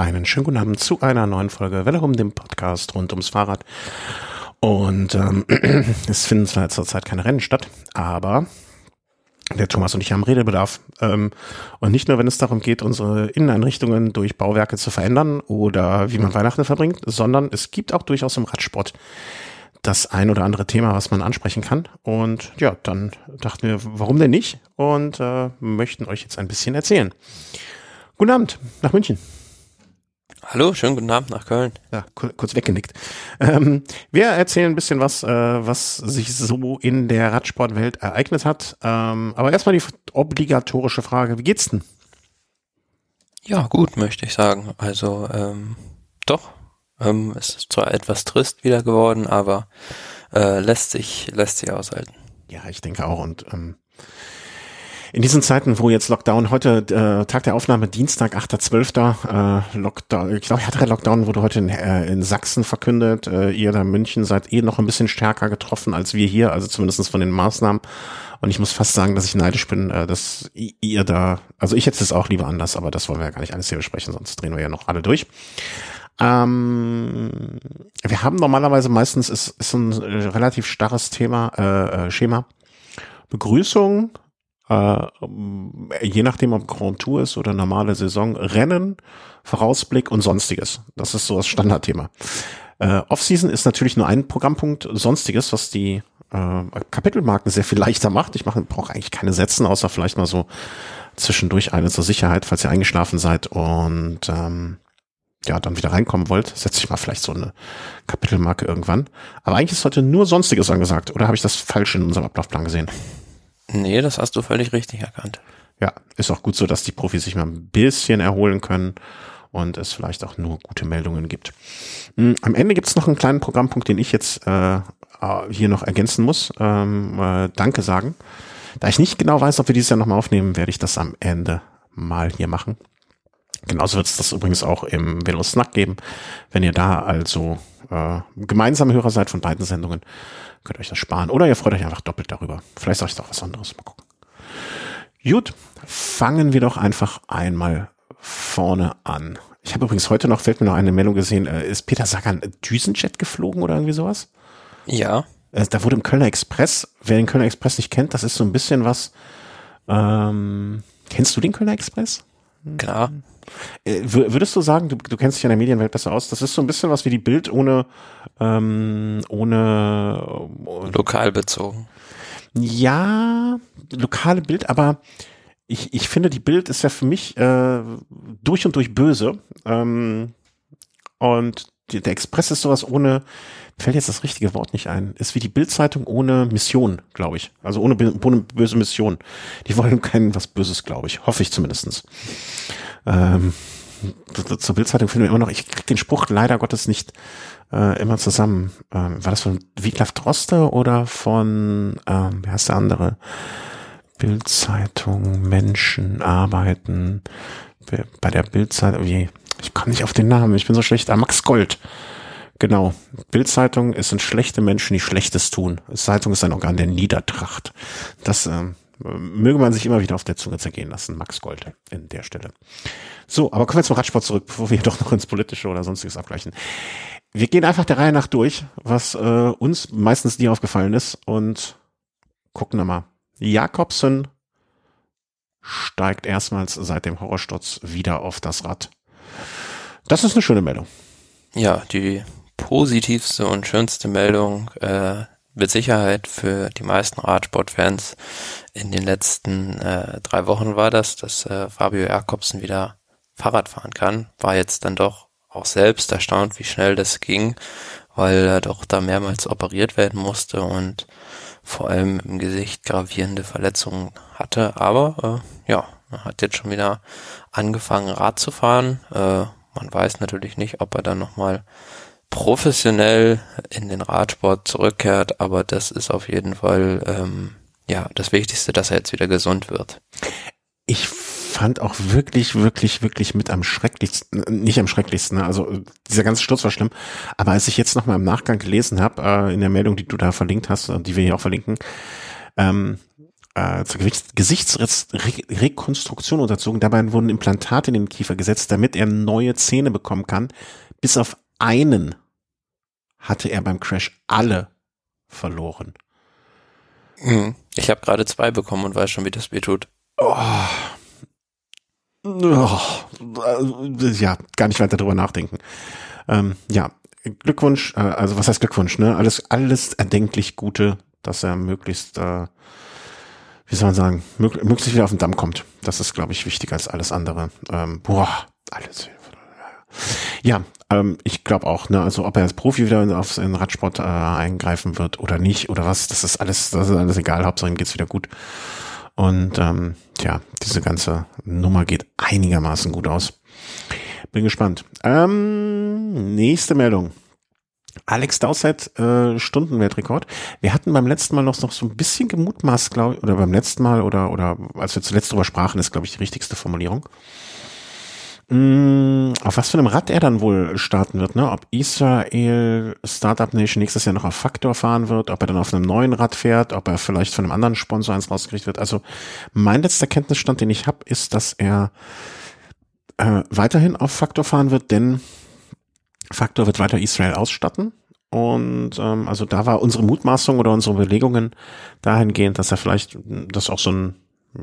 Einen schönen guten Abend zu einer neuen Folge Welle um dem Podcast rund ums Fahrrad. Und ähm, es finden zwar zurzeit keine Rennen statt, aber der Thomas und ich haben Redebedarf. Ähm, und nicht nur, wenn es darum geht, unsere Inneneinrichtungen durch Bauwerke zu verändern oder wie man Weihnachten verbringt, sondern es gibt auch durchaus im Radsport das ein oder andere Thema, was man ansprechen kann. Und ja, dann dachten wir, warum denn nicht? Und äh, möchten euch jetzt ein bisschen erzählen. Guten Abend nach München. Hallo, schönen guten Abend nach Köln. Ja, kurz weggenickt. Ähm, wir erzählen ein bisschen was, äh, was sich so in der Radsportwelt ereignet hat. Ähm, aber erstmal die obligatorische Frage, wie geht's denn? Ja, gut, möchte ich sagen. Also, ähm, doch, ähm, es ist zwar etwas trist wieder geworden, aber äh, lässt sich lässt sich aushalten. Ja, ich denke auch. Und ähm, in diesen Zeiten, wo jetzt Lockdown, heute äh, Tag der Aufnahme, Dienstag, 8.12. Äh, Lockdown, ich glaube, der Lockdown wurde heute in, äh, in Sachsen verkündet. Äh, ihr da in München seid eh noch ein bisschen stärker getroffen als wir hier, also zumindestens von den Maßnahmen. Und ich muss fast sagen, dass ich neidisch bin, äh, dass ihr da, also ich hätte es auch lieber anders, aber das wollen wir ja gar nicht alles hier besprechen, sonst drehen wir ja noch alle durch. Ähm, wir haben normalerweise meistens ist, ist ein äh, relativ starres Thema, äh, äh, Schema. Begrüßung, äh, je nachdem, ob Grand Tour ist oder normale Saison, Rennen, Vorausblick und Sonstiges. Das ist so das Standardthema. Äh, Offseason ist natürlich nur ein Programmpunkt, Sonstiges, was die äh, Kapitelmarken sehr viel leichter macht. Ich brauche eigentlich keine Sätzen, außer vielleicht mal so zwischendurch eine zur Sicherheit, falls ihr eingeschlafen seid und ähm, ja, dann wieder reinkommen wollt, setze ich mal vielleicht so eine Kapitelmarke irgendwann. Aber eigentlich ist heute nur Sonstiges angesagt. Oder habe ich das falsch in unserem Ablaufplan gesehen? Nee, das hast du völlig richtig erkannt. Ja, ist auch gut so, dass die Profis sich mal ein bisschen erholen können und es vielleicht auch nur gute Meldungen gibt. Hm, am Ende gibt es noch einen kleinen Programmpunkt, den ich jetzt äh, hier noch ergänzen muss. Ähm, äh, Danke sagen. Da ich nicht genau weiß, ob wir dieses Jahr nochmal aufnehmen, werde ich das am Ende mal hier machen. Genauso wird es das übrigens auch im Velo Snack geben. Wenn ihr da also äh, gemeinsame Hörer seid von beiden Sendungen, könnt ihr euch das sparen. Oder ihr freut euch einfach doppelt darüber. Vielleicht sage ich doch was anderes. Mal gucken. Gut, fangen wir doch einfach einmal vorne an. Ich habe übrigens heute noch, fällt mir noch eine Meldung gesehen, äh, ist Peter Sagan Düsenjet geflogen oder irgendwie sowas? Ja. Äh, da wurde im Kölner Express, wer den Kölner Express nicht kennt, das ist so ein bisschen was, ähm, kennst du den Kölner Express? Klar. Äh, würdest du sagen, du, du kennst dich in der Medienwelt besser aus, das ist so ein bisschen was wie die Bild ohne, ähm, ohne äh, lokal bezogen. Ja, lokale Bild, aber ich, ich finde, die Bild ist ja für mich äh, durch und durch böse. Ähm, und der Express ist sowas ohne, fällt jetzt das richtige Wort nicht ein, ist wie die Bildzeitung ohne Mission, glaube ich. Also ohne, ohne böse Mission. Die wollen kein was Böses, glaube ich. Hoffe ich zumindestens. Ähm, zur Bildzeitung finden wir immer noch, ich krieg den Spruch leider Gottes nicht äh, immer zusammen. Ähm, war das von Wiglaf Droste oder von, ähm, wer heißt der andere? Bildzeitung, Menschen, Arbeiten, bei der Bildzeitung, wie, ich komme nicht auf den Namen, ich bin so schlecht, ah, Max Gold. Genau. Bildzeitung, es sind schlechte Menschen, die Schlechtes tun. Zeitung ist ein Organ der Niedertracht. Das ähm, möge man sich immer wieder auf der Zunge zergehen lassen, Max Gold in der Stelle. So, aber kommen wir zum Radsport zurück, bevor wir doch noch ins Politische oder sonstiges abgleichen. Wir gehen einfach der Reihe nach durch, was äh, uns meistens nie aufgefallen ist und gucken wir mal. Jakobsen steigt erstmals seit dem Horrorsturz wieder auf das Rad. Das ist eine schöne Meldung. Ja, die positivste und schönste Meldung äh, mit Sicherheit für die meisten Radsportfans in den letzten äh, drei Wochen war das, dass äh, Fabio Jakobsen wieder Fahrrad fahren kann. War jetzt dann doch auch selbst erstaunt, wie schnell das ging, weil er doch da mehrmals operiert werden musste und vor allem im Gesicht gravierende Verletzungen hatte. Aber äh, ja, er hat jetzt schon wieder angefangen Rad zu fahren. Äh, man weiß natürlich nicht, ob er dann nochmal professionell in den Radsport zurückkehrt, aber das ist auf jeden Fall ähm, ja das Wichtigste, dass er jetzt wieder gesund wird. Ich fand auch wirklich, wirklich, wirklich mit am schrecklichsten, nicht am schrecklichsten, ne? also dieser ganze Sturz war schlimm, aber als ich jetzt nochmal im Nachgang gelesen habe, äh, in der Meldung, die du da verlinkt hast, die wir hier auch verlinken, ähm, äh, zur Gesichtsrekonstruktion unterzogen. Dabei wurden Implantate in den Kiefer gesetzt, damit er neue Zähne bekommen kann. Bis auf einen hatte er beim Crash alle verloren. Hm. Ich habe gerade zwei bekommen und weiß schon, wie das weh tut. Oh. Oh. Ja, gar nicht weiter drüber nachdenken. Ähm, ja, Glückwunsch, äh, also was heißt Glückwunsch, ne? Alles, alles erdenklich Gute, dass er möglichst, äh, wie soll man sagen, mög möglichst wieder auf den Damm kommt. Das ist, glaube ich, wichtiger als alles andere. Ähm, boah, alles. Ja, ähm, ich glaube auch, ne, also ob er als Profi wieder auf den Radsport äh, eingreifen wird oder nicht oder was, das ist alles, das ist alles egal, Hauptsache ihm geht's wieder gut. Und ähm, ja, diese ganze Nummer geht einigermaßen gut aus. Bin gespannt. Ähm, nächste Meldung. Alex Dowsett, äh, Stundenweltrekord. Wir hatten beim letzten Mal noch, so ein bisschen gemutmaßt, glaube ich, oder beim letzten Mal oder, oder als wir zuletzt drüber sprachen, ist, glaube ich, die richtigste Formulierung. Mm, auf was für einem Rad er dann wohl starten wird, ne? Ob Israel Startup Nation nächstes Jahr noch auf Faktor fahren wird, ob er dann auf einem neuen Rad fährt, ob er vielleicht von einem anderen Sponsor eins rausgekriegt wird. Also mein letzter Kenntnisstand, den ich habe, ist, dass er äh, weiterhin auf Faktor fahren wird, denn Faktor wird weiter Israel ausstatten. Und ähm, also da war unsere Mutmaßung oder unsere Überlegungen dahingehend, dass er vielleicht das auch so ein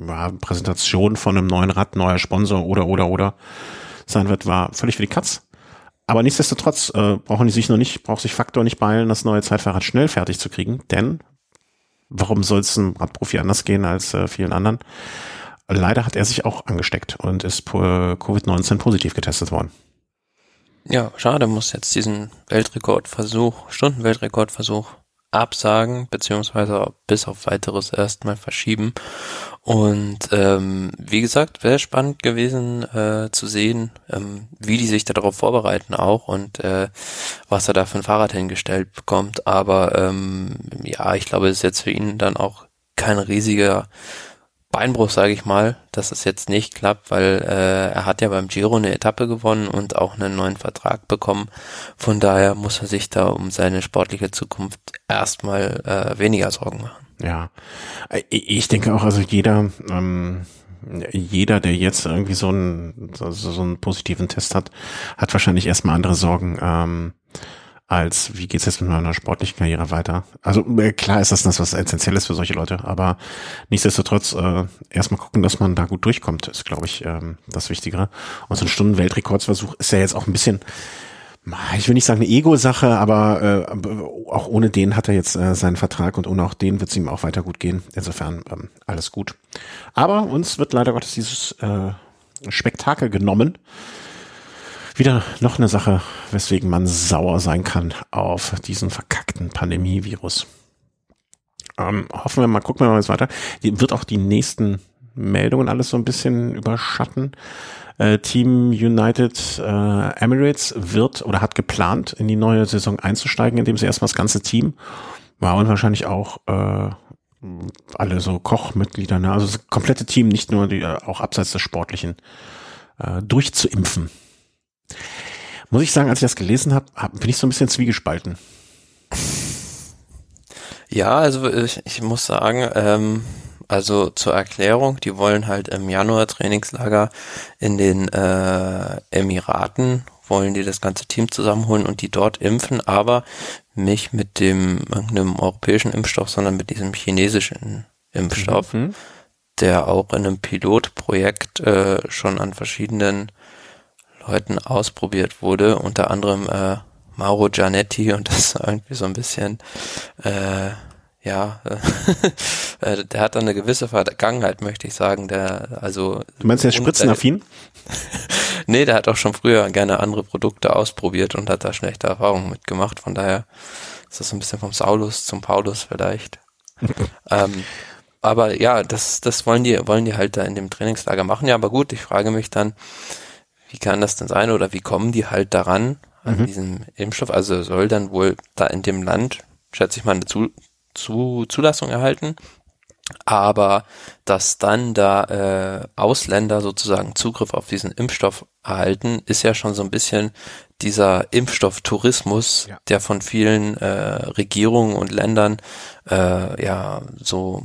ja, Präsentation von einem neuen Rad, neuer Sponsor oder oder oder sein wird, war völlig für die Katz. Aber nichtsdestotrotz äh, brauchen die sich noch nicht, braucht sich Faktor nicht beeilen, das neue Zeitfahrrad schnell fertig zu kriegen, denn warum soll es einem Radprofi anders gehen als äh, vielen anderen? Leider hat er sich auch angesteckt und ist Covid-19 positiv getestet worden. Ja, schade, muss jetzt diesen Weltrekordversuch, Stundenweltrekordversuch absagen, beziehungsweise bis auf weiteres erstmal verschieben. Und ähm, wie gesagt, wäre spannend gewesen äh, zu sehen, ähm, wie die sich darauf vorbereiten auch und äh, was er da für ein Fahrrad hingestellt bekommt. Aber ähm, ja, ich glaube, es ist jetzt für ihn dann auch kein riesiger Beinbruch, sage ich mal, dass es jetzt nicht klappt, weil äh, er hat ja beim Giro eine Etappe gewonnen und auch einen neuen Vertrag bekommen. Von daher muss er sich da um seine sportliche Zukunft erstmal äh, weniger Sorgen machen. Ja, ich denke auch, also jeder, ähm, jeder, der jetzt irgendwie so einen, so, so einen positiven Test hat, hat wahrscheinlich erstmal andere Sorgen. Ähm, als wie geht's jetzt mit meiner sportlichen Karriere weiter. Also äh, klar ist das das, was essentiell ist für solche Leute, aber nichtsdestotrotz äh, erstmal gucken, dass man da gut durchkommt, ist, glaube ich, ähm, das Wichtigere. Und so ein Stunden-Weltrekordsversuch ist ja jetzt auch ein bisschen, ich will nicht sagen eine Ego-Sache, aber äh, auch ohne den hat er jetzt äh, seinen Vertrag und ohne auch den wird es ihm auch weiter gut gehen. Insofern ähm, alles gut. Aber uns wird leider Gottes dieses äh, Spektakel genommen wieder noch eine Sache, weswegen man sauer sein kann auf diesen verkackten Pandemie-Virus. Ähm, hoffen wir mal, gucken wir mal jetzt weiter. Die wird auch die nächsten Meldungen alles so ein bisschen überschatten. Äh, Team United äh, Emirates wird oder hat geplant, in die neue Saison einzusteigen, indem sie erstmal das ganze Team, war und wahrscheinlich auch äh, alle so Kochmitglieder, ne? also das komplette Team, nicht nur die, äh, auch abseits des Sportlichen, äh, durchzuimpfen. Muss ich sagen, als ich das gelesen habe, bin ich so ein bisschen zwiegespalten. Ja, also ich, ich muss sagen, ähm, also zur Erklärung, die wollen halt im Januar Trainingslager in den äh, Emiraten, wollen die das ganze Team zusammenholen und die dort impfen, aber nicht mit dem irgendeinem europäischen Impfstoff, sondern mit diesem chinesischen Impfstoff, mhm. der auch in einem Pilotprojekt äh, schon an verschiedenen Leuten ausprobiert wurde, unter anderem äh, Mauro Gianetti und das ist irgendwie so ein bisschen äh, ja, äh, der hat dann eine gewisse Vergangenheit, möchte ich sagen. Der, also du meinst der spritzenaffin? nee, der hat auch schon früher gerne andere Produkte ausprobiert und hat da schlechte Erfahrungen mitgemacht. Von daher ist das ein bisschen vom Saulus zum Paulus vielleicht. ähm, aber ja, das, das wollen die, wollen die halt da in dem Trainingslager machen. Ja, aber gut, ich frage mich dann, wie kann das denn sein oder wie kommen die halt daran, an mhm. diesem Impfstoff? Also soll dann wohl da in dem Land, schätze ich mal, eine Zu Zu Zulassung erhalten, aber dass dann da äh, Ausländer sozusagen Zugriff auf diesen Impfstoff erhalten, ist ja schon so ein bisschen dieser Impfstofftourismus, ja. der von vielen äh, Regierungen und Ländern äh, ja so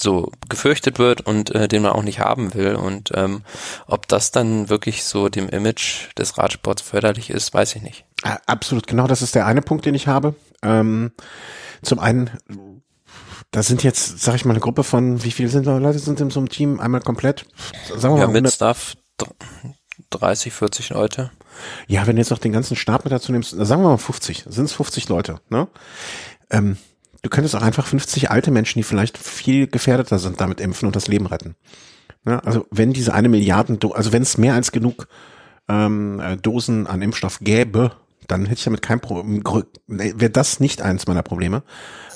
so gefürchtet wird und äh, den man auch nicht haben will. Und ähm, ob das dann wirklich so dem Image des Radsports förderlich ist, weiß ich nicht. Absolut, genau, das ist der eine Punkt, den ich habe. Ähm, zum einen, da sind jetzt, sag ich mal, eine Gruppe von, wie viele sind da Leute sind in so einem Team? Einmal komplett? Sagen wir ja, mal, mit Staff 30, 40 Leute. Ja, wenn du jetzt noch den ganzen Stab mit dazu nimmst, sagen wir mal 50, sind es 50 Leute, ne? Ähm, du könntest auch einfach 50 alte Menschen, die vielleicht viel gefährdeter sind, damit impfen und das Leben retten. Ja, also wenn diese eine Milliarden, also wenn es mehr als genug ähm, äh, Dosen an Impfstoff gäbe, dann hätte ich damit kein Problem, wäre das nicht eins meiner Probleme.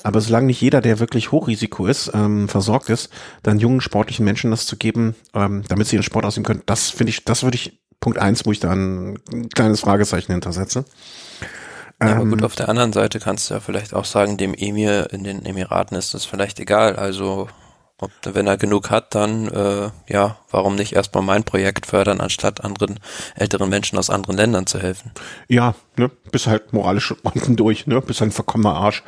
Aber solange nicht jeder, der wirklich Hochrisiko ist, ähm, versorgt ist, dann jungen sportlichen Menschen das zu geben, ähm, damit sie ihren Sport ausüben können, das finde ich, das würde ich Punkt eins, wo ich da ein kleines Fragezeichen hintersetze. Ja, aber gut, ähm, auf der anderen Seite kannst du ja vielleicht auch sagen, dem Emir in den Emiraten ist das vielleicht egal. Also ob, wenn er genug hat, dann äh, ja, warum nicht erstmal mein Projekt fördern, anstatt anderen älteren Menschen aus anderen Ländern zu helfen? Ja, ne, bist halt moralisch unten durch, ne, bist ein verkommener Arsch.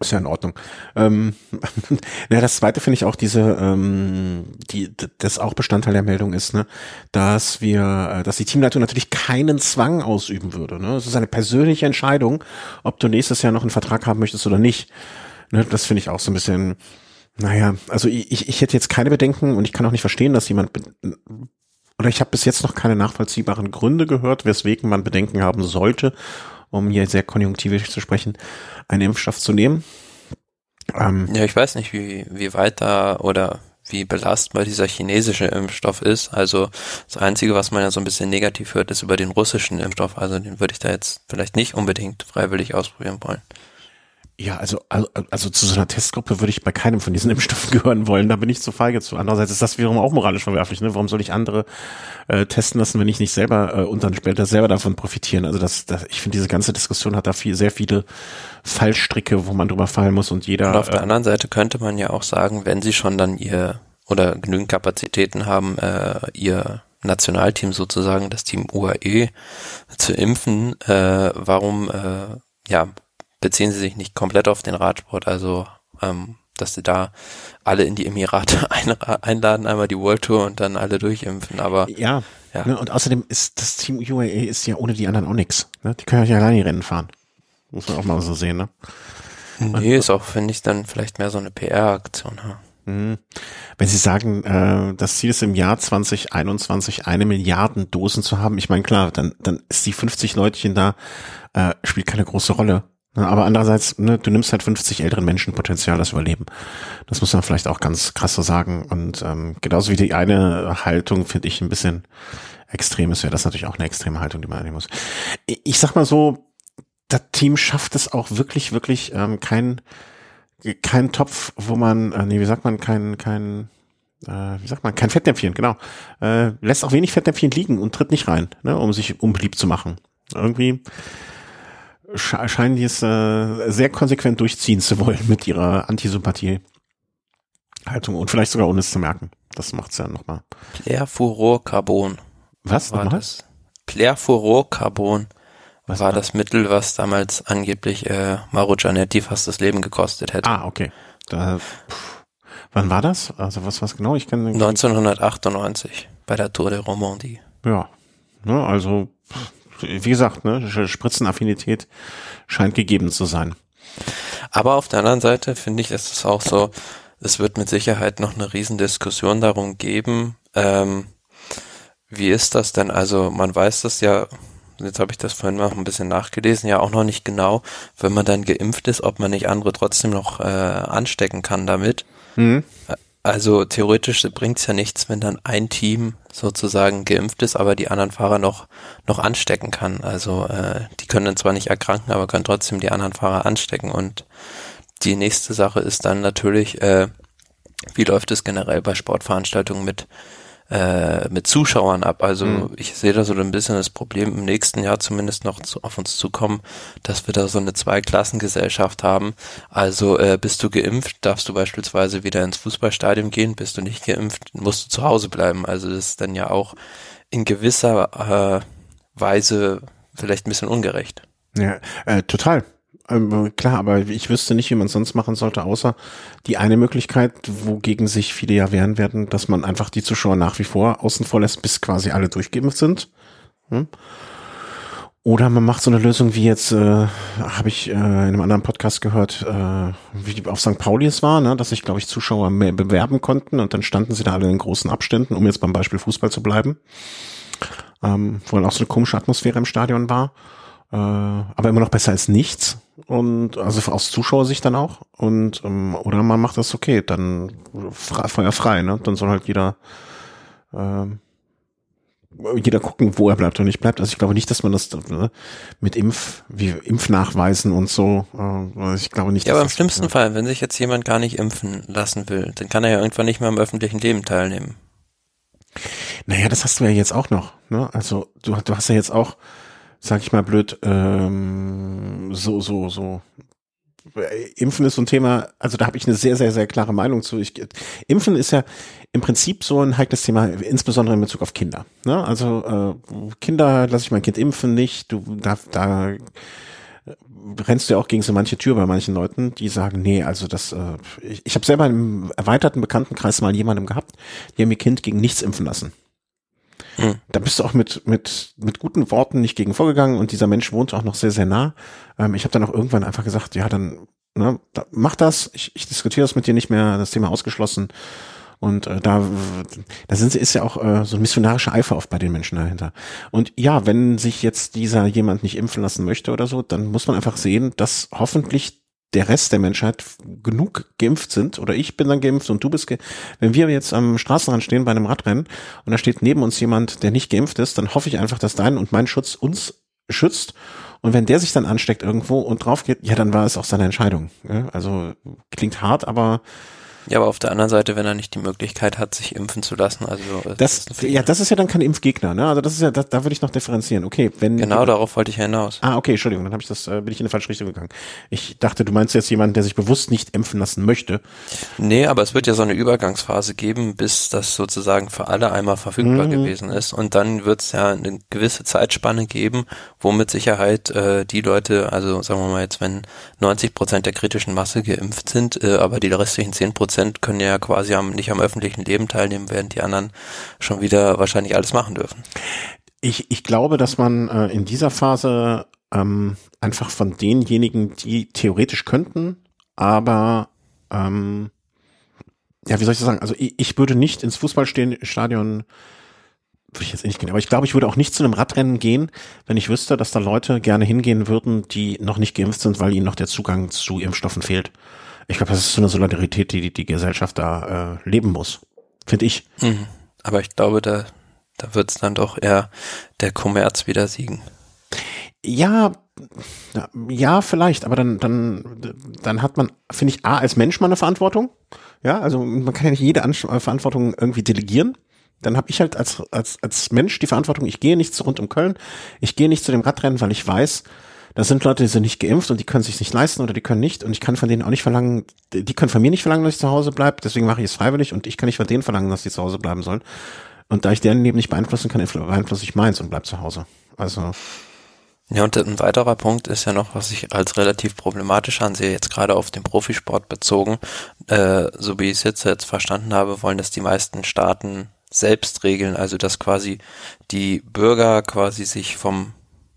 Ist ja in Ordnung. Ähm, ja, das zweite finde ich auch diese, ähm, die, das auch Bestandteil der Meldung ist, ne, dass wir, äh, dass die Teamleitung natürlich keinen Zwang ausüben würde. Ne? Es ist eine persönliche Entscheidung, ob du nächstes Jahr noch einen Vertrag haben möchtest oder nicht. Ne, das finde ich auch so ein bisschen, naja, also ich, ich hätte jetzt keine Bedenken und ich kann auch nicht verstehen, dass jemand oder ich habe bis jetzt noch keine nachvollziehbaren Gründe gehört, weswegen man Bedenken haben sollte, um hier sehr konjunktivisch zu sprechen, einen Impfstoff zu nehmen. Ähm, ja, ich weiß nicht, wie, wie weit da oder wie belastbar dieser chinesische Impfstoff ist. Also das Einzige, was man ja so ein bisschen negativ hört, ist über den russischen Impfstoff. Also den würde ich da jetzt vielleicht nicht unbedingt freiwillig ausprobieren wollen. Ja, also, also, also zu so einer Testgruppe würde ich bei keinem von diesen Impfstoffen gehören wollen. Da bin ich zu feige zu. Andererseits ist das wiederum auch moralisch verwerflich. Ne? Warum soll ich andere äh, testen lassen, wenn ich nicht selber äh, und dann später selber davon profitieren? Also das, das ich finde, diese ganze Diskussion hat da viel, sehr viele Fallstricke, wo man drüber fallen muss und jeder. Und auf der äh, anderen Seite könnte man ja auch sagen, wenn sie schon dann ihr oder genügend Kapazitäten haben, äh, ihr Nationalteam sozusagen, das Team UAE, zu impfen, äh, warum äh, ja beziehen sie sich nicht komplett auf den Radsport, also ähm, dass sie da alle in die Emirate ein, einladen, einmal die World Tour und dann alle durchimpfen. Aber ja, ja. Ne, und außerdem ist das Team UAE ist ja ohne die anderen auch nix. Ne? Die können ja alleine Rennen fahren. Muss man auch mal so sehen, ne? Nee, ist auch, finde ich, dann vielleicht mehr so eine PR-Aktion. Ja. Mhm. Wenn Sie sagen, äh, das Ziel ist im Jahr 2021 eine Milliarden Dosen zu haben, ich meine, klar, dann, dann ist die 50 Leutchen da, äh, spielt keine große Rolle. Aber andererseits, ne, du nimmst halt 50 älteren Menschen Potenzial, das Überleben. Das muss man vielleicht auch ganz krass so sagen. Und ähm, genauso wie die eine Haltung finde ich ein bisschen extrem ist, ja das natürlich auch eine extreme Haltung, die man annehmen muss. Ich sag mal so, das Team schafft es auch wirklich, wirklich ähm, kein kein Topf, wo man, äh, nee, wie sagt man, kein, kein, äh, wie sagt man, kein Fettnäpfchen, genau. Äh, lässt auch wenig Fettnäpfchen liegen und tritt nicht rein, ne, um sich unbeliebt zu machen. Irgendwie scheinen die es äh, sehr konsequent durchziehen zu wollen mit ihrer Antisympathie. Haltung und vielleicht sogar ohne es zu merken. Das macht's ja nochmal. Perfluorocarbon. Was war das? Perfluorocarbon was war, war das Mittel, was damals angeblich äh, Mauro Gianetti fast das Leben gekostet hätte. Ah, okay. Da, pff, wann war das? Also was was genau? Ich kann 1998 bei der Tour de Romandie. Ja. Ne, also pff, wie gesagt, ne, Spritzenaffinität scheint gegeben zu sein. Aber auf der anderen Seite finde ich, ist es auch so, es wird mit Sicherheit noch eine Riesendiskussion darum geben, ähm, wie ist das denn? Also man weiß das ja, jetzt habe ich das vorhin mal ein bisschen nachgelesen, ja auch noch nicht genau, wenn man dann geimpft ist, ob man nicht andere trotzdem noch äh, anstecken kann damit. Mhm. Also theoretisch bringt es ja nichts, wenn dann ein Team sozusagen geimpft ist, aber die anderen Fahrer noch noch anstecken kann. Also äh, die können dann zwar nicht erkranken, aber können trotzdem die anderen Fahrer anstecken. Und die nächste Sache ist dann natürlich, äh, wie läuft es generell bei Sportveranstaltungen mit äh, mit Zuschauern ab. Also mhm. ich sehe da so ein bisschen das Problem im nächsten Jahr zumindest noch zu, auf uns zukommen, dass wir da so eine Zweiklassengesellschaft haben. Also äh, bist du geimpft, darfst du beispielsweise wieder ins Fußballstadion gehen, bist du nicht geimpft, musst du zu Hause bleiben. Also das ist dann ja auch in gewisser äh, Weise vielleicht ein bisschen ungerecht. Ja, äh, total. Ähm, klar, aber ich wüsste nicht, wie man es sonst machen sollte, außer die eine Möglichkeit, wogegen sich viele ja wehren werden, dass man einfach die Zuschauer nach wie vor außen vor lässt, bis quasi alle durchgeimpft sind. Hm? Oder man macht so eine Lösung wie jetzt, äh, habe ich äh, in einem anderen Podcast gehört, äh, wie auf St. Pauli es war, ne, dass sich, glaube ich, Zuschauer mehr bewerben konnten und dann standen sie da alle in großen Abständen, um jetzt beim Beispiel Fußball zu bleiben. Ähm, wo dann auch so eine komische Atmosphäre im Stadion war. Äh, aber immer noch besser als nichts. Und also aus Zuschauersicht dann auch. Und ähm, oder man macht das okay, dann Feuer frei, ne? Dann soll halt jeder äh, jeder gucken, wo er bleibt und nicht bleibt. Also ich glaube nicht, dass man das ne, mit Impf, wie Impfnachweisen und so, äh, ich glaube nicht. Ja, aber im schlimmsten ja. Fall, wenn sich jetzt jemand gar nicht impfen lassen will, dann kann er ja irgendwann nicht mehr am öffentlichen Leben teilnehmen. Naja, das hast du ja jetzt auch noch. Ne? Also du, du hast ja jetzt auch, sag ich mal blöd, ähm, so, so, so Impfen ist so ein Thema, also da habe ich eine sehr, sehr, sehr klare Meinung zu. Ich, Impfen ist ja im Prinzip so ein heikles Thema, insbesondere in Bezug auf Kinder. Ne? Also äh, Kinder lasse ich mein Kind impfen nicht. Du da, da rennst du ja auch gegen so manche Tür bei manchen Leuten, die sagen, nee, also das, äh, ich, ich habe selber im erweiterten Bekanntenkreis mal jemandem gehabt, haben ihr Kind gegen nichts impfen lassen. Hm. Da bist du auch mit, mit, mit guten Worten nicht gegen vorgegangen und dieser Mensch wohnt auch noch sehr, sehr nah. Ähm, ich habe dann auch irgendwann einfach gesagt, ja, dann ne, da, mach das, ich, ich diskutiere das mit dir nicht mehr, das Thema ausgeschlossen. Und äh, da, da sind ist ja auch äh, so ein missionarischer Eifer oft bei den Menschen dahinter. Und ja, wenn sich jetzt dieser jemand nicht impfen lassen möchte oder so, dann muss man einfach sehen, dass hoffentlich der Rest der Menschheit genug geimpft sind oder ich bin dann geimpft und du bist geimpft. Wenn wir jetzt am Straßenrand stehen bei einem Radrennen und da steht neben uns jemand, der nicht geimpft ist, dann hoffe ich einfach, dass dein und mein Schutz uns schützt. Und wenn der sich dann ansteckt irgendwo und drauf geht, ja, dann war es auch seine Entscheidung. Also klingt hart, aber ja, aber auf der anderen Seite, wenn er nicht die Möglichkeit hat, sich impfen zu lassen, also das, das ja, das ist ja dann kein Impfgegner, ne? Also das ist ja, da, da würde ich noch differenzieren. Okay, wenn genau darauf wollte ich hinaus. Ah, okay, Entschuldigung, dann habe ich das, äh, bin ich in eine falsche Richtung gegangen. Ich dachte, du meinst jetzt jemanden, der sich bewusst nicht impfen lassen möchte. Nee, aber es wird ja so eine Übergangsphase geben, bis das sozusagen für alle einmal verfügbar mhm. gewesen ist, und dann wird es ja eine gewisse Zeitspanne geben, wo mit Sicherheit äh, die Leute, also sagen wir mal jetzt, wenn 90 Prozent der kritischen Masse geimpft sind, äh, aber die restlichen 10 Prozent Prozent können ja quasi am, nicht am öffentlichen Leben teilnehmen, während die anderen schon wieder wahrscheinlich alles machen dürfen. Ich, ich glaube, dass man äh, in dieser Phase ähm, einfach von denjenigen, die theoretisch könnten, aber ähm, ja, wie soll ich das sagen? Also ich, ich würde nicht ins Fußballstadion würde ich jetzt nicht gehen, aber ich glaube, ich würde auch nicht zu einem Radrennen gehen, wenn ich wüsste, dass da Leute gerne hingehen würden, die noch nicht geimpft sind, weil ihnen noch der Zugang zu Impfstoffen fehlt. Ich glaube, das ist so eine Solidarität, die die Gesellschaft da äh, leben muss, finde ich. Mhm. Aber ich glaube, da, da wird es dann doch eher der Kommerz wieder siegen. Ja, ja, vielleicht, aber dann, dann, dann hat man, finde ich, A, als Mensch mal eine Verantwortung. Ja, also man kann ja nicht jede Ansch Verantwortung irgendwie delegieren. Dann habe ich halt als, als, als Mensch die Verantwortung, ich gehe nicht zu rund um Köln, ich gehe nicht zu dem Radrennen, weil ich weiß, das sind Leute, die sind nicht geimpft und die können sich nicht leisten oder die können nicht und ich kann von denen auch nicht verlangen, die können von mir nicht verlangen, dass ich zu Hause bleibe, deswegen mache ich es freiwillig und ich kann nicht von denen verlangen, dass die zu Hause bleiben sollen. Und da ich deren Leben nicht beeinflussen kann, beeinflusse ich meins und bleib zu Hause. Also. Ja, und ein weiterer Punkt ist ja noch, was ich als relativ problematisch ansehe, jetzt gerade auf den Profisport bezogen, äh, so wie ich es jetzt, jetzt verstanden habe, wollen das die meisten Staaten selbst regeln, also dass quasi die Bürger quasi sich vom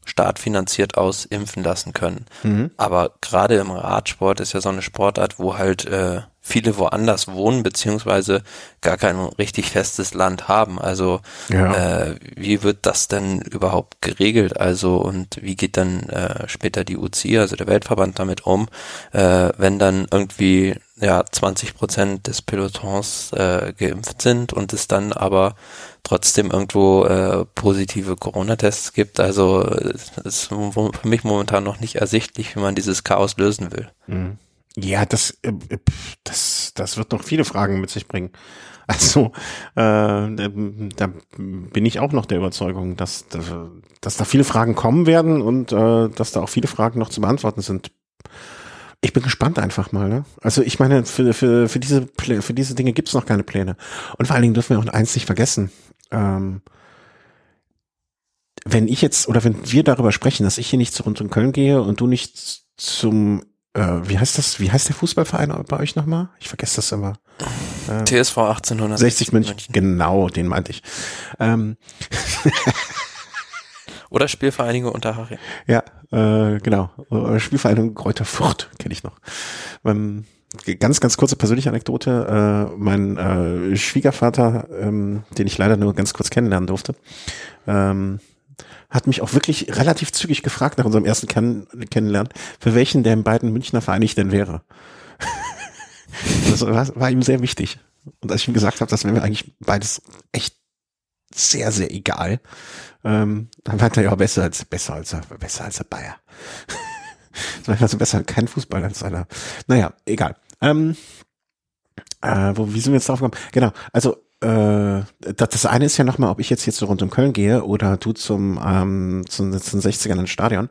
staatfinanziert aus impfen lassen können. Mhm. Aber gerade im Radsport ist ja so eine Sportart, wo halt äh, viele woanders wohnen, beziehungsweise gar kein richtig festes Land haben. Also ja. äh, wie wird das denn überhaupt geregelt? Also und wie geht dann äh, später die UCI, also der Weltverband, damit um, äh, wenn dann irgendwie ja 20 Prozent des Pelotons äh, geimpft sind und es dann aber trotzdem irgendwo äh, positive Corona-Tests gibt. Also ist für mich momentan noch nicht ersichtlich, wie man dieses Chaos lösen will. Mhm. Ja, das, äh, das, das wird noch viele Fragen mit sich bringen. Also äh, da bin ich auch noch der Überzeugung, dass, dass da viele Fragen kommen werden und äh, dass da auch viele Fragen noch zu beantworten sind. Ich bin gespannt einfach mal. Ne? Also ich meine, für, für, für, diese, für diese Dinge gibt es noch keine Pläne. Und vor allen Dingen dürfen wir auch eins nicht vergessen. Ähm, wenn ich jetzt oder wenn wir darüber sprechen, dass ich hier nicht zu Rund um Köln gehe und du nicht zum, äh, wie heißt das, wie heißt der Fußballverein bei euch nochmal? Ich vergesse das immer. Äh, TSV 1860 München. München. Genau, den meinte ich. Ähm. Oder Spielvereinigung Unterhaching. Ja, äh, genau. Spielvereinigung Kräuter Fürth kenne ich noch. Ähm, ganz, ganz kurze persönliche Anekdote. Äh, mein äh, Schwiegervater, ähm, den ich leider nur ganz kurz kennenlernen durfte, ähm, hat mich auch wirklich relativ zügig gefragt nach unserem ersten Kenn Kennenlernen, für welchen der beiden Münchner Vereine ich denn wäre. das war, war, ihm sehr wichtig. Und als ich ihm gesagt habe, das wäre mir eigentlich beides echt sehr, sehr egal, ähm, dann meinte er ja besser als besser als besser als der Bayer. das war also besser kein Fußball als einer. Naja, egal. Ähm, äh, wo, wie sind wir jetzt drauf gekommen? Genau, also äh, das, das eine ist ja nochmal, ob ich jetzt hier so rund um Köln gehe oder du zum, ähm, zum, zum 60ern ins Stadion.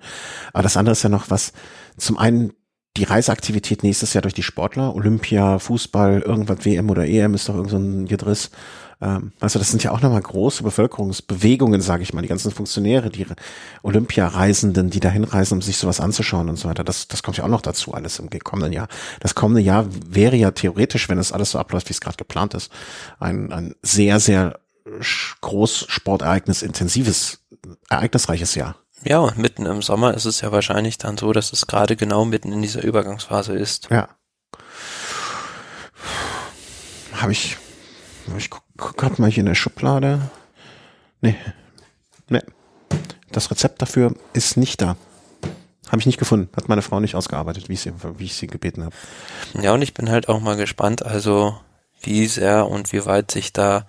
Aber das andere ist ja noch was, zum einen die Reiseaktivität nächstes Jahr durch die Sportler, Olympia, Fußball, irgendwas WM oder EM ist doch irgend so ein Gedriss. Ähm, also das sind ja auch nochmal große Bevölkerungsbewegungen, sage ich mal, die ganzen Funktionäre, die Olympiareisenden, die da hinreisen, um sich sowas anzuschauen und so weiter. Das, das kommt ja auch noch dazu, alles im kommenden Jahr. Das kommende Jahr wäre ja theoretisch, wenn es alles so abläuft, wie es gerade geplant ist, ein, ein sehr, sehr groß Sportereignis intensives, ereignisreiches Jahr. Ja, und mitten im Sommer ist es ja wahrscheinlich dann so, dass es gerade genau mitten in dieser Übergangsphase ist. Ja. Habe ich ich guck, guck mal hier in der Schublade. Nee. Nee. Das Rezept dafür ist nicht da. Habe ich nicht gefunden. Hat meine Frau nicht ausgearbeitet, wie ich sie, wie ich sie gebeten habe. Ja, und ich bin halt auch mal gespannt, also wie sehr und wie weit sich da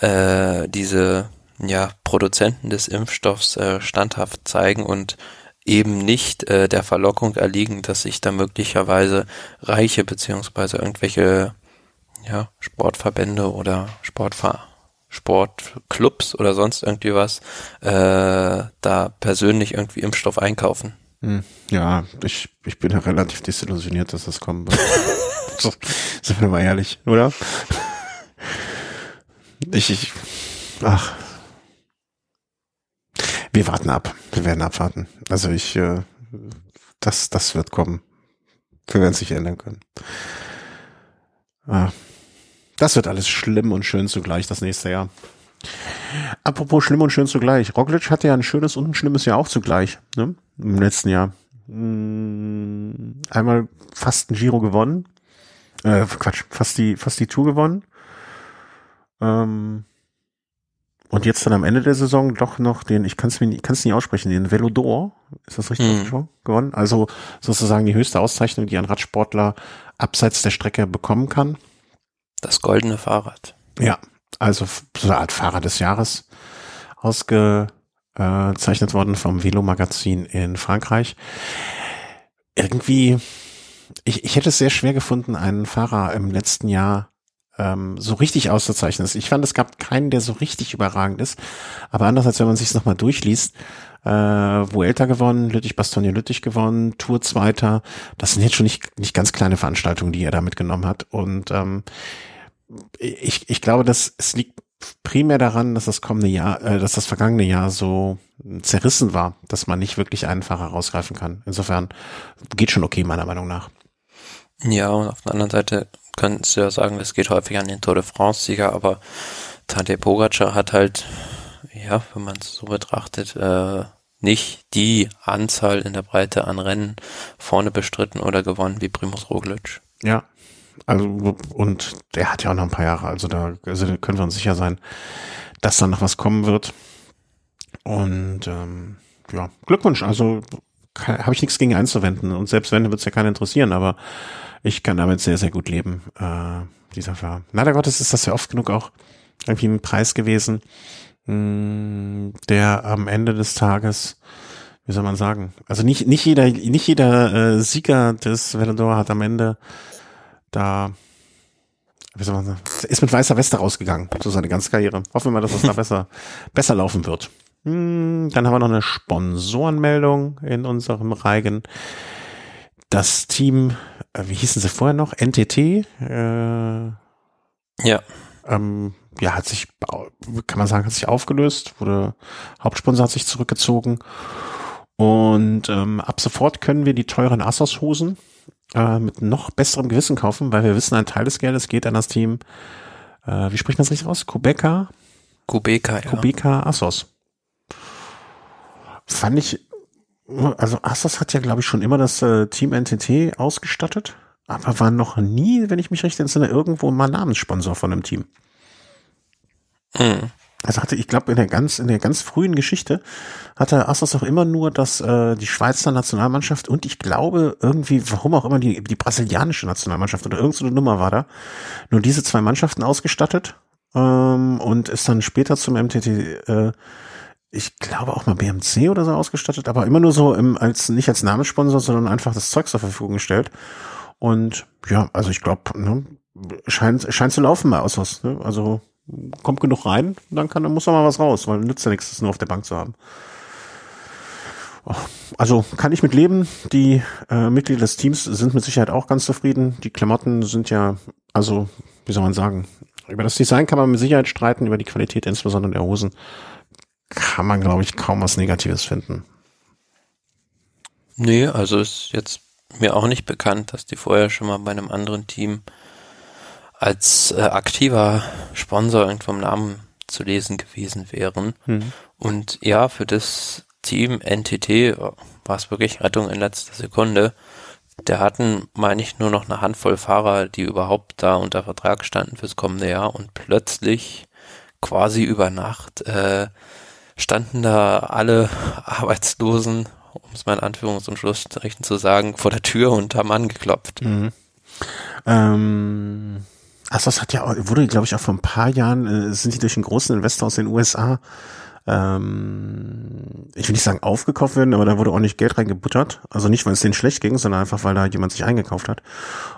äh, diese ja, Produzenten des Impfstoffs äh, standhaft zeigen und eben nicht äh, der Verlockung erliegen, dass sich da möglicherweise Reiche beziehungsweise irgendwelche ja, Sportverbände oder Sportver Sportclubs oder sonst irgendwie was äh, da persönlich irgendwie Impfstoff einkaufen. Hm. Ja, ich, ich bin ja relativ desillusioniert, dass das kommen wird. so, sind wir mal ehrlich, oder? Ich, ich, ach. Wir warten ab. Wir werden abwarten. Also ich, äh, das, das wird kommen. Wir werden es nicht ändern können. Ah. Das wird alles schlimm und schön zugleich das nächste Jahr. Apropos schlimm und schön zugleich. Roglic hatte ja ein schönes und ein schlimmes Jahr auch zugleich, ne? Im letzten Jahr. Hm, einmal fast ein Giro gewonnen. Äh, Quatsch, fast die, fast die Tour gewonnen. Ähm, und jetzt dann am Ende der Saison doch noch den, ich kann es mir nicht, kann's nicht aussprechen, den Velodor, ist das richtig mhm. gewonnen? Also sozusagen die höchste Auszeichnung, die ein Radsportler abseits der Strecke bekommen kann. Das goldene Fahrrad. Ja, also so eine Art Fahrrad des Jahres ausgezeichnet worden vom Velo-Magazin in Frankreich. Irgendwie, ich, ich hätte es sehr schwer gefunden, einen Fahrer im letzten Jahr ähm, so richtig auszuzeichnen. Ich fand, es gab keinen, der so richtig überragend ist. Aber anders als wenn man sich es nochmal durchliest, äh, Vuelta gewonnen, Lüttich Bastogne Lüttich gewonnen, Tour Zweiter. Das sind jetzt schon nicht, nicht ganz kleine Veranstaltungen, die er da mitgenommen hat. Und ähm, ich, ich glaube, dass es liegt primär daran, dass das kommende Jahr, äh, dass das vergangene Jahr so zerrissen war, dass man nicht wirklich einen Fahrer rausgreifen kann. Insofern geht schon okay, meiner Meinung nach. Ja, und auf der anderen Seite kannst du ja sagen, es geht häufig an den Tour de France-Sieger, aber Tadej Pogacar hat halt, ja, wenn man es so betrachtet, äh, nicht die Anzahl in der Breite an Rennen vorne bestritten oder gewonnen wie Primus Roglic. Ja, also, und der hat ja auch noch ein paar Jahre, also da also können wir uns sicher sein, dass da noch was kommen wird. Und ähm, ja, Glückwunsch. Also habe ich nichts gegen einzuwenden. Und selbst wenn, wird es ja keinen interessieren, aber ich kann damit sehr, sehr gut leben, äh, dieser Fahrer. Leider Gottes ist das ja oft genug auch irgendwie ein Preis gewesen, mh, hm, der am Ende des Tages, wie soll man sagen, also nicht, nicht jeder, nicht jeder äh, Sieger des Velodor hat am Ende da ist mit weißer Weste rausgegangen, so seine ganze Karriere. Hoffen wir mal, dass es da besser, besser laufen wird. Hm, dann haben wir noch eine Sponsorenmeldung in unserem Reigen. Das Team, äh, wie hießen sie vorher noch? NTT? Äh, ja. Ähm, ja, hat sich, kann man sagen, hat sich aufgelöst, wurde, Hauptsponsor hat sich zurückgezogen. Und ähm, ab sofort können wir die teuren Assos-Hosen äh, mit noch besserem Gewissen kaufen, weil wir wissen, ein Teil des Geldes geht an das Team, äh, wie spricht man das richtig aus? Kubeka? Kubeka, ja. Kubeka Assos. Fand ich, also Assos hat ja, glaube ich, schon immer das äh, Team NTT ausgestattet, aber war noch nie, wenn ich mich recht entsinne, irgendwo mal Namenssponsor von einem Team. Mhm. Also hatte, ich glaube, in der ganz, in der ganz frühen Geschichte hatte Assos auch immer nur das, äh, die Schweizer Nationalmannschaft und ich glaube irgendwie, warum auch immer, die, die brasilianische Nationalmannschaft oder irgendeine so Nummer war da, nur diese zwei Mannschaften ausgestattet ähm, und ist dann später zum MTT, äh, ich glaube auch mal BMC oder so ausgestattet, aber immer nur so im, als, nicht als Namenssponsor, sondern einfach das Zeug zur Verfügung gestellt. Und ja, also ich glaube, ne, scheint, scheint zu laufen bei Assos, ne? Also kommt genug rein, dann kann, dann muss da mal was raus, weil nützt ja nichts, das nur auf der Bank zu haben. Also kann ich mit leben. Die äh, Mitglieder des Teams sind mit Sicherheit auch ganz zufrieden. Die Klamotten sind ja, also, wie soll man sagen, über das Design kann man mit Sicherheit streiten, über die Qualität insbesondere der Hosen kann man, glaube ich, kaum was Negatives finden. Nee, also ist jetzt mir auch nicht bekannt, dass die vorher schon mal bei einem anderen Team als äh, aktiver Sponsor irgendwo im Namen zu lesen gewesen wären. Mhm. Und ja, für das Team NTT äh, war es wirklich Rettung in letzter Sekunde. Der hatten, meine ich, nur noch eine Handvoll Fahrer, die überhaupt da unter Vertrag standen fürs kommende Jahr und plötzlich quasi über Nacht äh, standen da alle Arbeitslosen, um es mal in Anführungs- und Schlussstrichen zu sagen, vor der Tür und haben angeklopft. Mhm. Ähm das hat ja, wurde, glaube ich, auch vor ein paar Jahren, äh, sind die durch einen großen Investor aus den USA, ähm, ich will nicht sagen aufgekauft werden, aber da wurde ordentlich Geld reingebuttert. Also nicht, weil es denen schlecht ging, sondern einfach, weil da jemand sich eingekauft hat.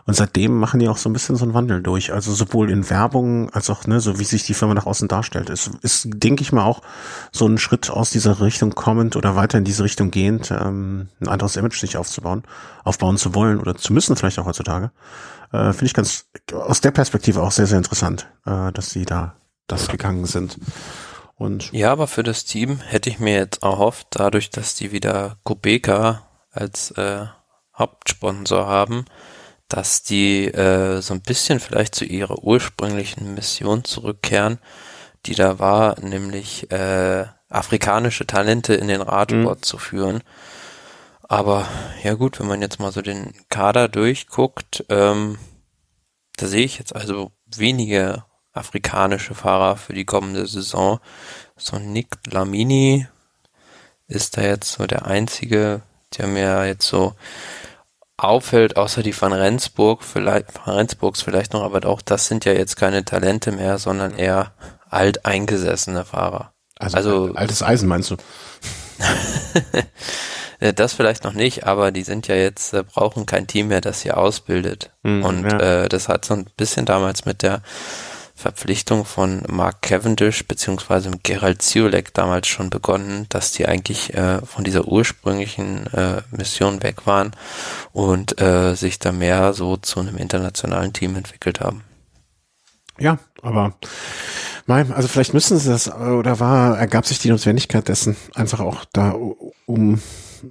Und seitdem machen die auch so ein bisschen so einen Wandel durch. Also sowohl in Werbung als auch, ne, so wie sich die Firma nach außen darstellt. Es ist, denke ich mal, auch so ein Schritt aus dieser Richtung kommend oder weiter in diese Richtung gehend, ähm, ein anderes Image sich aufzubauen, aufbauen zu wollen oder zu müssen vielleicht auch heutzutage. Äh, Finde ich ganz aus der Perspektive auch sehr, sehr interessant, äh, dass sie da das gegangen sind. Und ja, aber für das Team hätte ich mir jetzt erhofft, dadurch, dass die wieder Kubeka als äh, Hauptsponsor haben, dass die äh, so ein bisschen vielleicht zu ihrer ursprünglichen Mission zurückkehren, die da war, nämlich äh, afrikanische Talente in den Radsport mhm. zu führen. Aber ja gut, wenn man jetzt mal so den Kader durchguckt, ähm, da sehe ich jetzt also wenige afrikanische Fahrer für die kommende Saison. So Nick Lamini ist da jetzt so der einzige, der mir jetzt so auffällt, außer die von Rendsburg, vielleicht, von Rendsburgs vielleicht noch, aber auch das sind ja jetzt keine Talente mehr, sondern eher alteingesessene Fahrer. Also, also altes Eisen meinst du? Äh, das vielleicht noch nicht, aber die sind ja jetzt, äh, brauchen kein Team mehr, das sie ausbildet. Mhm, und ja. äh, das hat so ein bisschen damals mit der Verpflichtung von Mark Cavendish beziehungsweise Gerald Ziolek damals schon begonnen, dass die eigentlich äh, von dieser ursprünglichen äh, Mission weg waren und äh, sich da mehr so zu einem internationalen Team entwickelt haben. Ja, aber also vielleicht müssen sie das oder war ergab sich die Notwendigkeit dessen einfach auch da um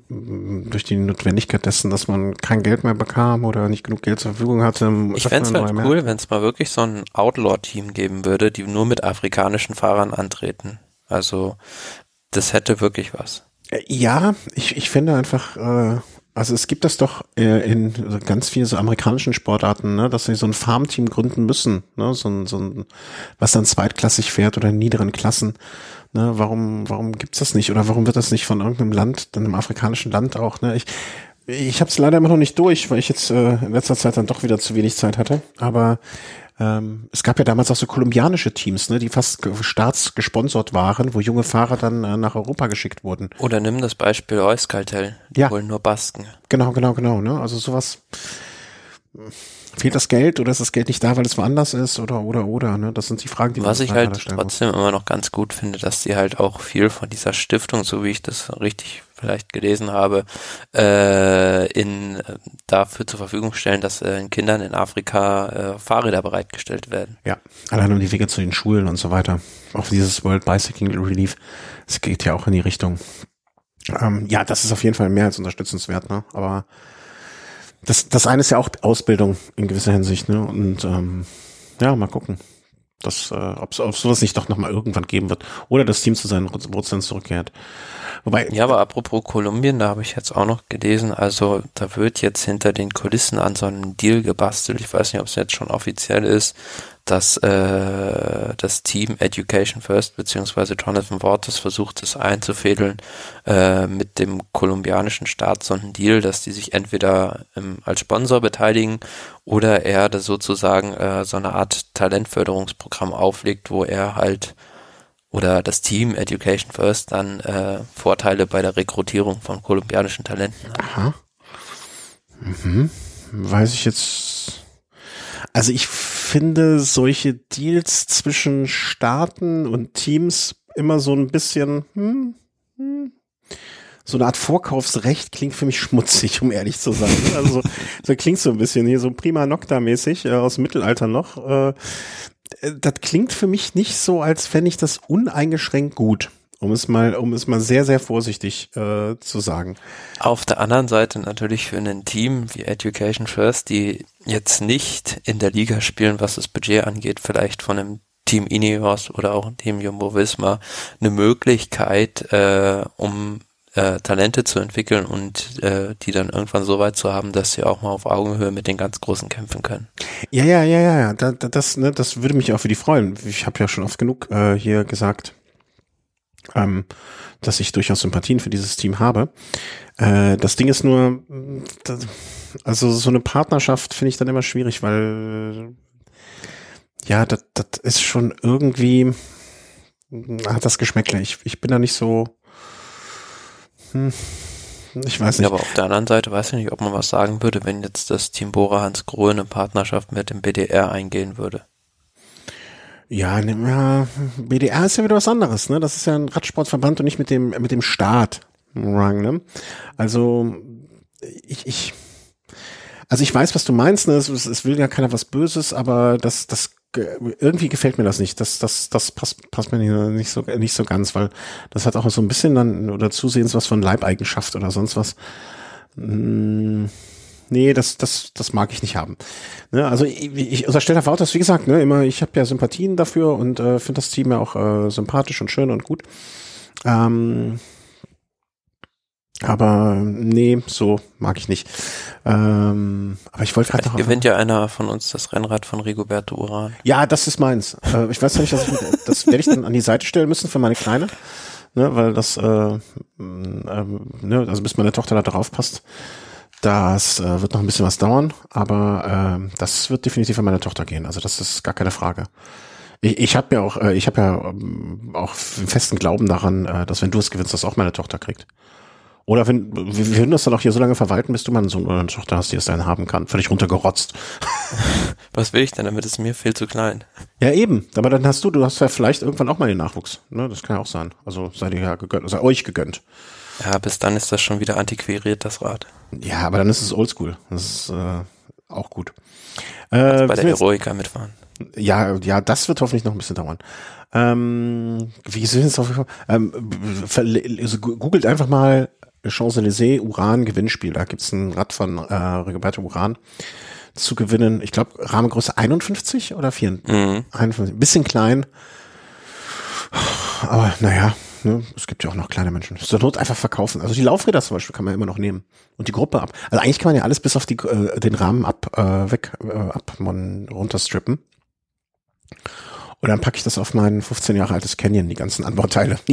durch die Notwendigkeit dessen, dass man kein Geld mehr bekam oder nicht genug Geld zur Verfügung hatte. Ich fände es halt cool, wenn es mal wirklich so ein Outlaw-Team geben würde, die nur mit afrikanischen Fahrern antreten. Also das hätte wirklich was. Äh, ja, ich, ich finde einfach, äh, also es gibt das doch äh, in ganz vielen so amerikanischen Sportarten, ne, dass sie so ein Farmteam gründen müssen, ne, so ein, so ein, was dann zweitklassig fährt oder in niederen Klassen. Ne, warum, warum gibt's das nicht? Oder warum wird das nicht von irgendeinem Land, einem afrikanischen Land auch? Ne? Ich, ich habe es leider immer noch nicht durch, weil ich jetzt äh, in letzter Zeit dann doch wieder zu wenig Zeit hatte. Aber ähm, es gab ja damals auch so kolumbianische Teams, ne, die fast staatsgesponsert waren, wo junge Fahrer dann äh, nach Europa geschickt wurden. Oder nimm das Beispiel Euskaltel, die ja. wollen nur Basken. Genau, genau, genau. Ne? Also sowas fehlt das Geld oder ist das Geld nicht da, weil es woanders ist oder oder oder, ne? Das sind die Fragen, die Was ich halt trotzdem muss. immer noch ganz gut finde, dass die halt auch viel von dieser Stiftung, so wie ich das richtig vielleicht gelesen habe, äh, in äh, dafür zur Verfügung stellen, dass äh, Kindern in Afrika äh, Fahrräder bereitgestellt werden. Ja, allein um die Wege zu den Schulen und so weiter. Auch dieses World Bicycling Relief, es geht ja auch in die Richtung. Ähm, ja, das ist auf jeden Fall mehr als unterstützenswert, ne? Aber das, das eine ist ja auch Ausbildung in gewisser Hinsicht, ne? Und ähm, ja, mal gucken, dass, äh, ob es sowas nicht doch nochmal irgendwann geben wird. Oder das Team zu seinen Wurzeln zurückkehrt. Wobei, ja, aber apropos Kolumbien, da habe ich jetzt auch noch gelesen, also da wird jetzt hinter den Kulissen an so einem Deal gebastelt. Ich weiß nicht, ob es jetzt schon offiziell ist, dass äh, das Team Education First beziehungsweise Jonathan Waters versucht es einzufädeln äh, mit dem kolumbianischen Staat so einen Deal, dass die sich entweder ähm, als Sponsor beteiligen oder er das sozusagen äh, so eine Art Talentförderungsprogramm auflegt, wo er halt oder das Team Education First dann äh, Vorteile bei der Rekrutierung von kolumbianischen Talenten hat. Aha. Mhm. Weiß ich jetzt. Also ich finde solche Deals zwischen Staaten und Teams immer so ein bisschen, hm, hm, so eine Art Vorkaufsrecht klingt für mich schmutzig, um ehrlich zu sein. Also so klingt so ein bisschen hier so prima Nocta-mäßig äh, aus dem Mittelalter noch. Äh, äh, das klingt für mich nicht so, als fände ich das uneingeschränkt gut. Um es mal, um es mal sehr, sehr vorsichtig äh, zu sagen. Auf der anderen Seite natürlich für ein Team wie Education First, die jetzt nicht in der Liga spielen, was das Budget angeht, vielleicht von einem Team Ineos oder auch Team Jumbo Visma, eine Möglichkeit, äh, um äh, Talente zu entwickeln und äh, die dann irgendwann so weit zu haben, dass sie auch mal auf Augenhöhe mit den ganz Großen kämpfen können. Ja, ja, ja, ja, ja. Da, da, das, ne, das würde mich auch für die freuen. Ich habe ja schon oft genug äh, hier gesagt, ähm, dass ich durchaus Sympathien für dieses Team habe. Äh, das Ding ist nur, also so eine Partnerschaft finde ich dann immer schwierig, weil ja, das, das ist schon irgendwie hat das Geschmäckle. Ich, ich bin da nicht so hm, ich weiß nicht. Ja, aber auf der anderen Seite weiß ich nicht, ob man was sagen würde, wenn jetzt das Team Bora Hans Grohe eine Partnerschaft mit dem BDR eingehen würde. Ja, ne, ja, BDR ist ja wieder was anderes, ne? Das ist ja ein Radsportverband und nicht mit dem, mit dem Staat. Ne? Also, ich, ich, also ich weiß, was du meinst, ne? Es, es will ja keiner was Böses, aber das, das irgendwie gefällt mir das nicht. Das, das, das passt, passt mir nicht so, nicht so ganz, weil das hat auch so ein bisschen dann oder zusehends was von Leibeigenschaft oder sonst was. Hm, nee, das, das, das mag ich nicht haben. Ne, also ich, ich unterstelle Herr Wouters, wie gesagt, ne, immer, ich habe ja Sympathien dafür und äh, finde das Team ja auch äh, sympathisch und schön und gut. Ähm, aber nee, so mag ich nicht. Ähm, aber ich wollte gerade noch. gewinnt ja einer von uns das Rennrad von Rigoberto Uran. Ja, das ist meins. Äh, ich weiß nicht, dass ich, das werde ich dann an die Seite stellen müssen für meine Kleine. Ne, weil das, äh, äh, ne, also bis meine Tochter da drauf passt, das äh, wird noch ein bisschen was dauern, aber äh, das wird definitiv an meine Tochter gehen. Also das ist gar keine Frage. Ich, ich habe ja auch, äh, ich habe ja ähm, auch festen Glauben daran, äh, dass wenn du es gewinnst, das auch meine Tochter kriegt. Oder wenn, wir würden das dann auch hier so lange verwalten, bis du mal einen Sohn oder eine Tochter hast, die es dann haben kann. Völlig runtergerotzt. Was will ich denn damit? Ist mir viel zu klein. Ja, eben. Aber dann hast du, du hast ja vielleicht irgendwann auch mal den Nachwuchs. Ne? Das kann ja auch sein. Also sei dir ja gegönnt, sei euch gegönnt. Ja, bis dann ist das schon wieder antiquiert, das Rad. Ja, aber dann ist es oldschool. Das ist äh, auch gut. Äh, bei der Heroica mitfahren. Ja, ja, das wird hoffentlich noch ein bisschen dauern. Ähm, wie sind es auf ähm, also googelt einfach mal Champs-Élysées Uran Gewinnspiel. Da gibt's ein Rad von äh, Rigoberto Uran zu gewinnen. Ich glaube, Rahmengröße 51 oder 4? Mhm. 51. Bisschen klein. Aber naja, ne, es gibt ja auch noch kleine Menschen. Zur Not einfach verkaufen. Also die Laufräder zum Beispiel kann man immer noch nehmen. Und die Gruppe ab. Also eigentlich kann man ja alles bis auf die, äh, den Rahmen ab, äh, weg, äh, ab, man runterstrippen. Und dann packe ich das auf mein 15 Jahre altes Canyon, die ganzen Anbauteile.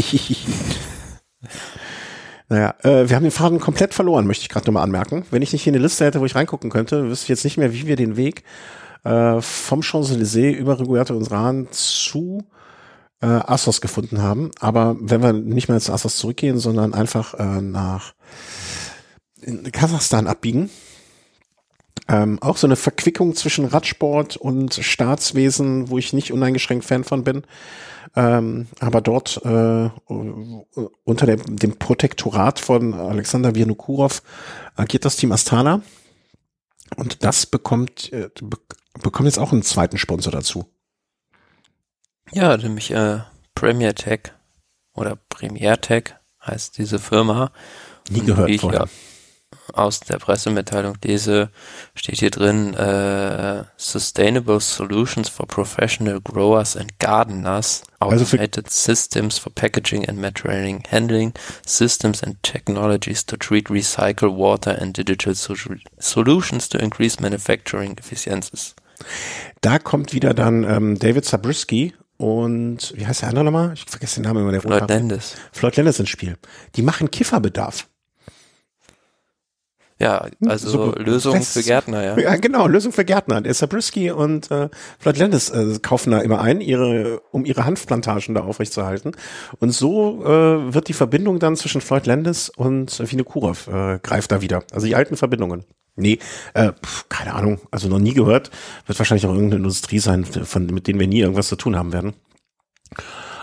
Naja, äh, wir haben den Faden komplett verloren, möchte ich gerade nochmal anmerken. Wenn ich nicht hier eine Liste hätte, wo ich reingucken könnte, wüsste ich jetzt nicht mehr, wie wir den Weg äh, vom Champs-Élysées über Rigoberto und Rahn zu äh, Assos gefunden haben. Aber wenn wir nicht mehr zu Assos zurückgehen, sondern einfach äh, nach Kasachstan abbiegen, ähm, auch so eine Verquickung zwischen Radsport und Staatswesen, wo ich nicht uneingeschränkt Fan von bin. Ähm, aber dort äh, unter dem, dem Protektorat von Alexander Vinokurov agiert das Team Astana. Und das bekommt, äh, bekommt jetzt auch einen zweiten Sponsor dazu. Ja, nämlich äh, Premier Tech oder Premier Tech heißt diese Firma. Nie gehört Wie ich vorher. ja aus der Pressemitteilung lese, steht hier drin äh, Sustainable Solutions for Professional Growers and Gardeners, Also Automated Systems for Packaging and Material Handling, Systems and Technologies to treat recycle water and Digital so Solutions to increase manufacturing efficiencies. Da kommt wieder dann ähm, David Zabriskie und wie heißt der andere nochmal? Ich vergesse den Namen immer, der Floyd. Landis. Floyd Landis ins Spiel. Die machen Kifferbedarf. Ja, also So, Lösung das- für Gärtner, ja. Ja, genau, Lösung für Gärtner. Der Zabriskie und äh, Floyd Landis äh, kaufen da immer ein, ihre, um ihre Hanfplantagen da aufrechtzuerhalten. Und so äh, wird die Verbindung dann zwischen Floyd Landis und Vinokurov äh, greift da wieder. Also die alten Verbindungen. Nee, äh, keine Ahnung, also noch nie gehört. Wird wahrscheinlich auch irgendeine Industrie sein, von, mit denen wir nie irgendwas zu tun haben werden.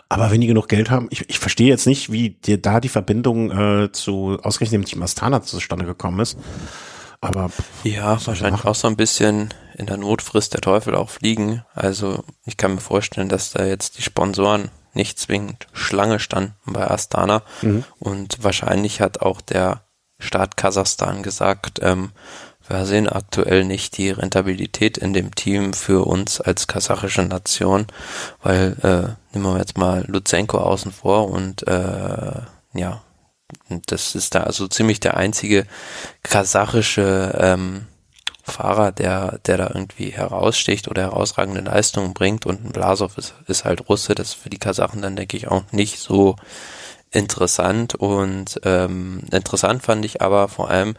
Aber wenn die genug Geld haben, ich, ich verstehe jetzt nicht, wie dir da die Verbindung äh, zu ausgerechnet dem Team Astana zustande gekommen ist. Aber Ja, wahrscheinlich auch so ein bisschen in der Not frisst der Teufel auch fliegen. Also ich kann mir vorstellen, dass da jetzt die Sponsoren nicht zwingend Schlange standen bei Astana. Und wahrscheinlich hat auch der Staat Kasachstan gesagt, ähm, wir sehen aktuell nicht die Rentabilität in dem Team für uns als kasachische Nation, weil äh, nehmen wir jetzt mal Lutsenko außen vor und äh, ja, das ist da also ziemlich der einzige kasachische ähm, Fahrer, der, der da irgendwie heraussticht oder herausragende Leistungen bringt. Und ein Blasov ist, ist halt Russe, das ist für die Kasachen dann, denke ich, auch nicht so interessant. Und ähm, interessant fand ich aber vor allem,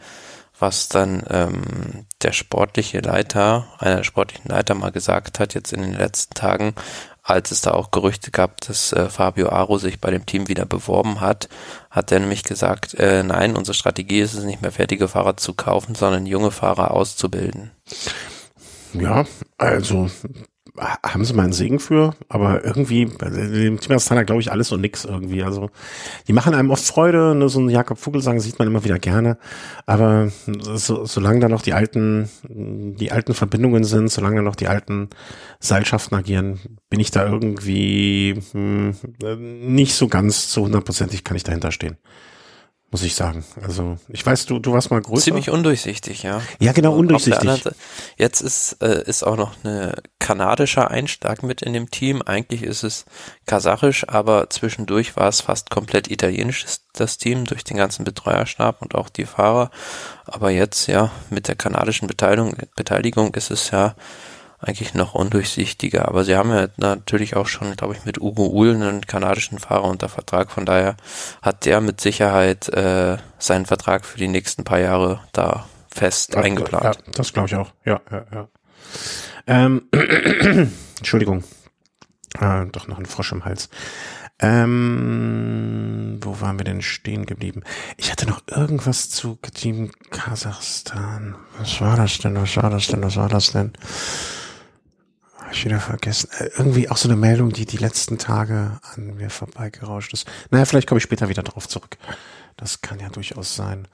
was dann ähm, der sportliche Leiter, einer der sportlichen Leiter mal gesagt hat, jetzt in den letzten Tagen, als es da auch Gerüchte gab, dass äh, Fabio Aro sich bei dem Team wieder beworben hat, hat er nämlich gesagt, äh, nein, unsere Strategie ist es nicht mehr fertige Fahrer zu kaufen, sondern junge Fahrer auszubilden. Ja, also haben sie mal einen Segen für, aber irgendwie, bei dem Team Astana glaube ich alles und nix irgendwie. Also die machen einem oft Freude, ne, so ein Jakob Vogelsang sieht man immer wieder gerne, aber so, solange da noch die alten, die alten Verbindungen sind, solange da noch die alten Seilschaften agieren, bin ich da irgendwie hm, nicht so ganz zu hundertprozentig kann ich dahinter stehen. Muss ich sagen. Also, ich weiß, du, du warst mal größer. Ziemlich undurchsichtig, ja. ja, genau, undurchsichtig. anderen Jetzt ist, äh, ist auch noch eine kanadischer Einschlag mit in dem Team. Eigentlich ist es kasachisch, aber zwischendurch war es fast komplett italienisch, das Team, durch den ganzen Betreuerstab und auch die Fahrer. Aber jetzt, ja, mit der kanadischen Beteiligung, Beteiligung ist es ja eigentlich noch undurchsichtiger. Aber sie haben ja natürlich auch schon, glaube ich, mit Ugo Uhl einen kanadischen Fahrer unter Vertrag. Von daher hat der mit Sicherheit äh, seinen Vertrag für die nächsten paar Jahre da fest Ja, eingeplant. Ja, das glaube ich auch. Ja, ja, ja. Ähm, Entschuldigung. Äh, doch noch ein Frosch im Hals. Ähm, wo waren wir denn stehen geblieben? Ich hatte noch irgendwas zu Team Kasachstan. Was war das denn? Was war das denn? Was war das denn? Hab ich wieder vergessen. Äh, irgendwie auch so eine Meldung, die die letzten Tage an mir vorbeigerauscht ist. Naja, vielleicht komme ich später wieder drauf zurück. Das kann ja durchaus sein.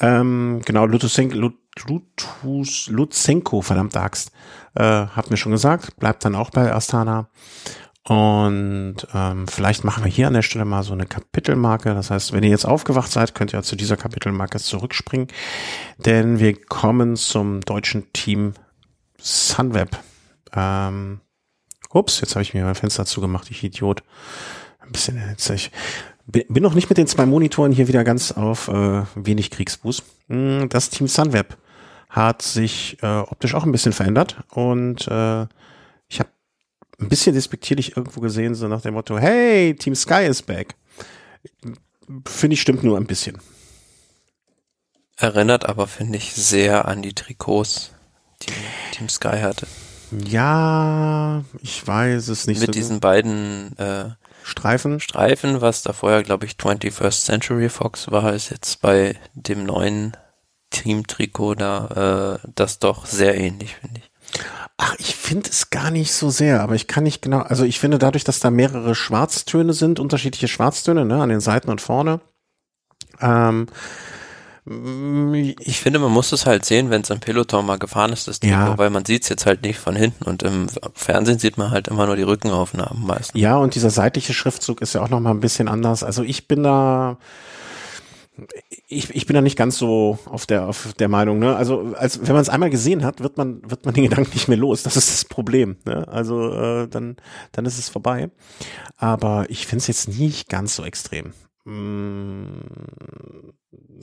Ähm, genau, Lutusenko, Lut, Lutus, Lutsenko, verdammte Axt, äh, hat mir schon gesagt, bleibt dann auch bei Astana. Und ähm, vielleicht machen wir hier an der Stelle mal so eine Kapitelmarke. Das heißt, wenn ihr jetzt aufgewacht seid, könnt ihr zu dieser Kapitelmarke zurückspringen. Denn wir kommen zum deutschen Team Sunweb. Ähm, ups, jetzt habe ich mir mein Fenster zugemacht, ich Idiot. Ein bisschen hitzig. Bin noch nicht mit den zwei Monitoren hier wieder ganz auf äh, wenig Kriegsfuß. Mm, Das Team Sunweb hat sich äh, optisch auch ein bisschen verändert und äh, ich habe ein bisschen despektierlich irgendwo gesehen, so nach dem Motto, hey, Team Sky is back. Finde ich stimmt nur ein bisschen. Erinnert aber, finde ich, sehr an die Trikots, die Team Sky hatte. Ja, ich weiß es nicht Mit so diesen beiden äh, Streifen. Streifen, was da vorher, glaube ich, 21st Century Fox war, ist jetzt bei dem neuen Team-Trikot da äh, das doch sehr ähnlich, finde ich. Ach, ich finde es gar nicht so sehr, aber ich kann nicht genau, also ich finde dadurch, dass da mehrere Schwarztöne sind, unterschiedliche Schwarztöne, ne, an den Seiten und vorne, ähm, Ich finde, man muss es halt sehen, wenn es im Peloton mal gefahren ist, das Trikot, Ja. weil man sieht es jetzt halt nicht von hinten und im Fernsehen sieht man halt immer nur die Rückenaufnahmen meistens. Ja, und dieser seitliche Schriftzug ist ja auch nochmal ein bisschen anders. Also ich bin da, ich, ich bin da nicht ganz so auf der, auf der Meinung, ne? Also, als, wenn man es einmal gesehen hat, wird man, wird man den Gedanken nicht mehr los. Das ist das Problem, ne? Also, äh, dann, dann ist es vorbei. Aber ich finde es jetzt nicht ganz so extrem. Mm,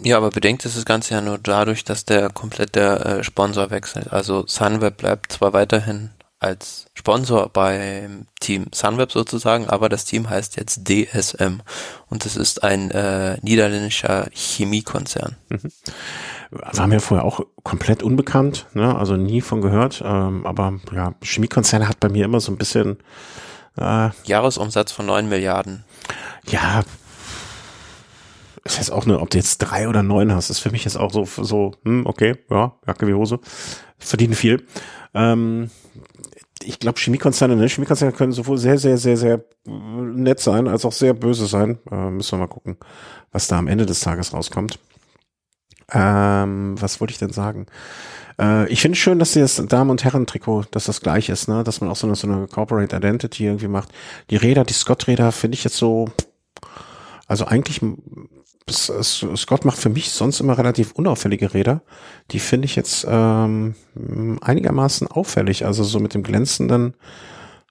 Ja, aber bedenkt ist das Ganze ja nur dadurch, dass der komplett der äh, Sponsor wechselt. Also Sunweb bleibt zwar weiterhin als Sponsor beim Team Sunweb sozusagen, aber das Team heißt jetzt DSM und es ist ein äh, niederländischer Chemiekonzern. war mir vorher auch komplett unbekannt, ne? Also nie von gehört. Ähm, aber ja, Chemiekonzerne hat bei mir immer so ein bisschen, äh, Jahresumsatz von 9 Milliarden. ja, ist jetzt auch nur, ob du jetzt drei oder neun hast, ist für mich jetzt auch so, so, hm, okay, ja, Jacke wie Hose, verdienen viel. Ähm, ich glaube, Chemiekonzerne, ne, Chemiekonzerne können sowohl sehr, sehr, sehr, sehr nett sein, als auch sehr böse sein. Äh, müssen wir mal gucken, was da am Ende des Tages rauskommt. Ähm, was wollte ich denn sagen? Äh, ich finde schön, dass das Damen- und Herren-Trikot, dass das gleich ist, ne? Dass man auch so eine, so eine Corporate Identity irgendwie macht. Die Räder, die Scott-Räder finde ich jetzt so, also eigentlich, Scott macht für mich sonst immer relativ unauffällige Räder. Die finde ich jetzt ähm, einigermaßen auffällig. Also so mit dem glänzenden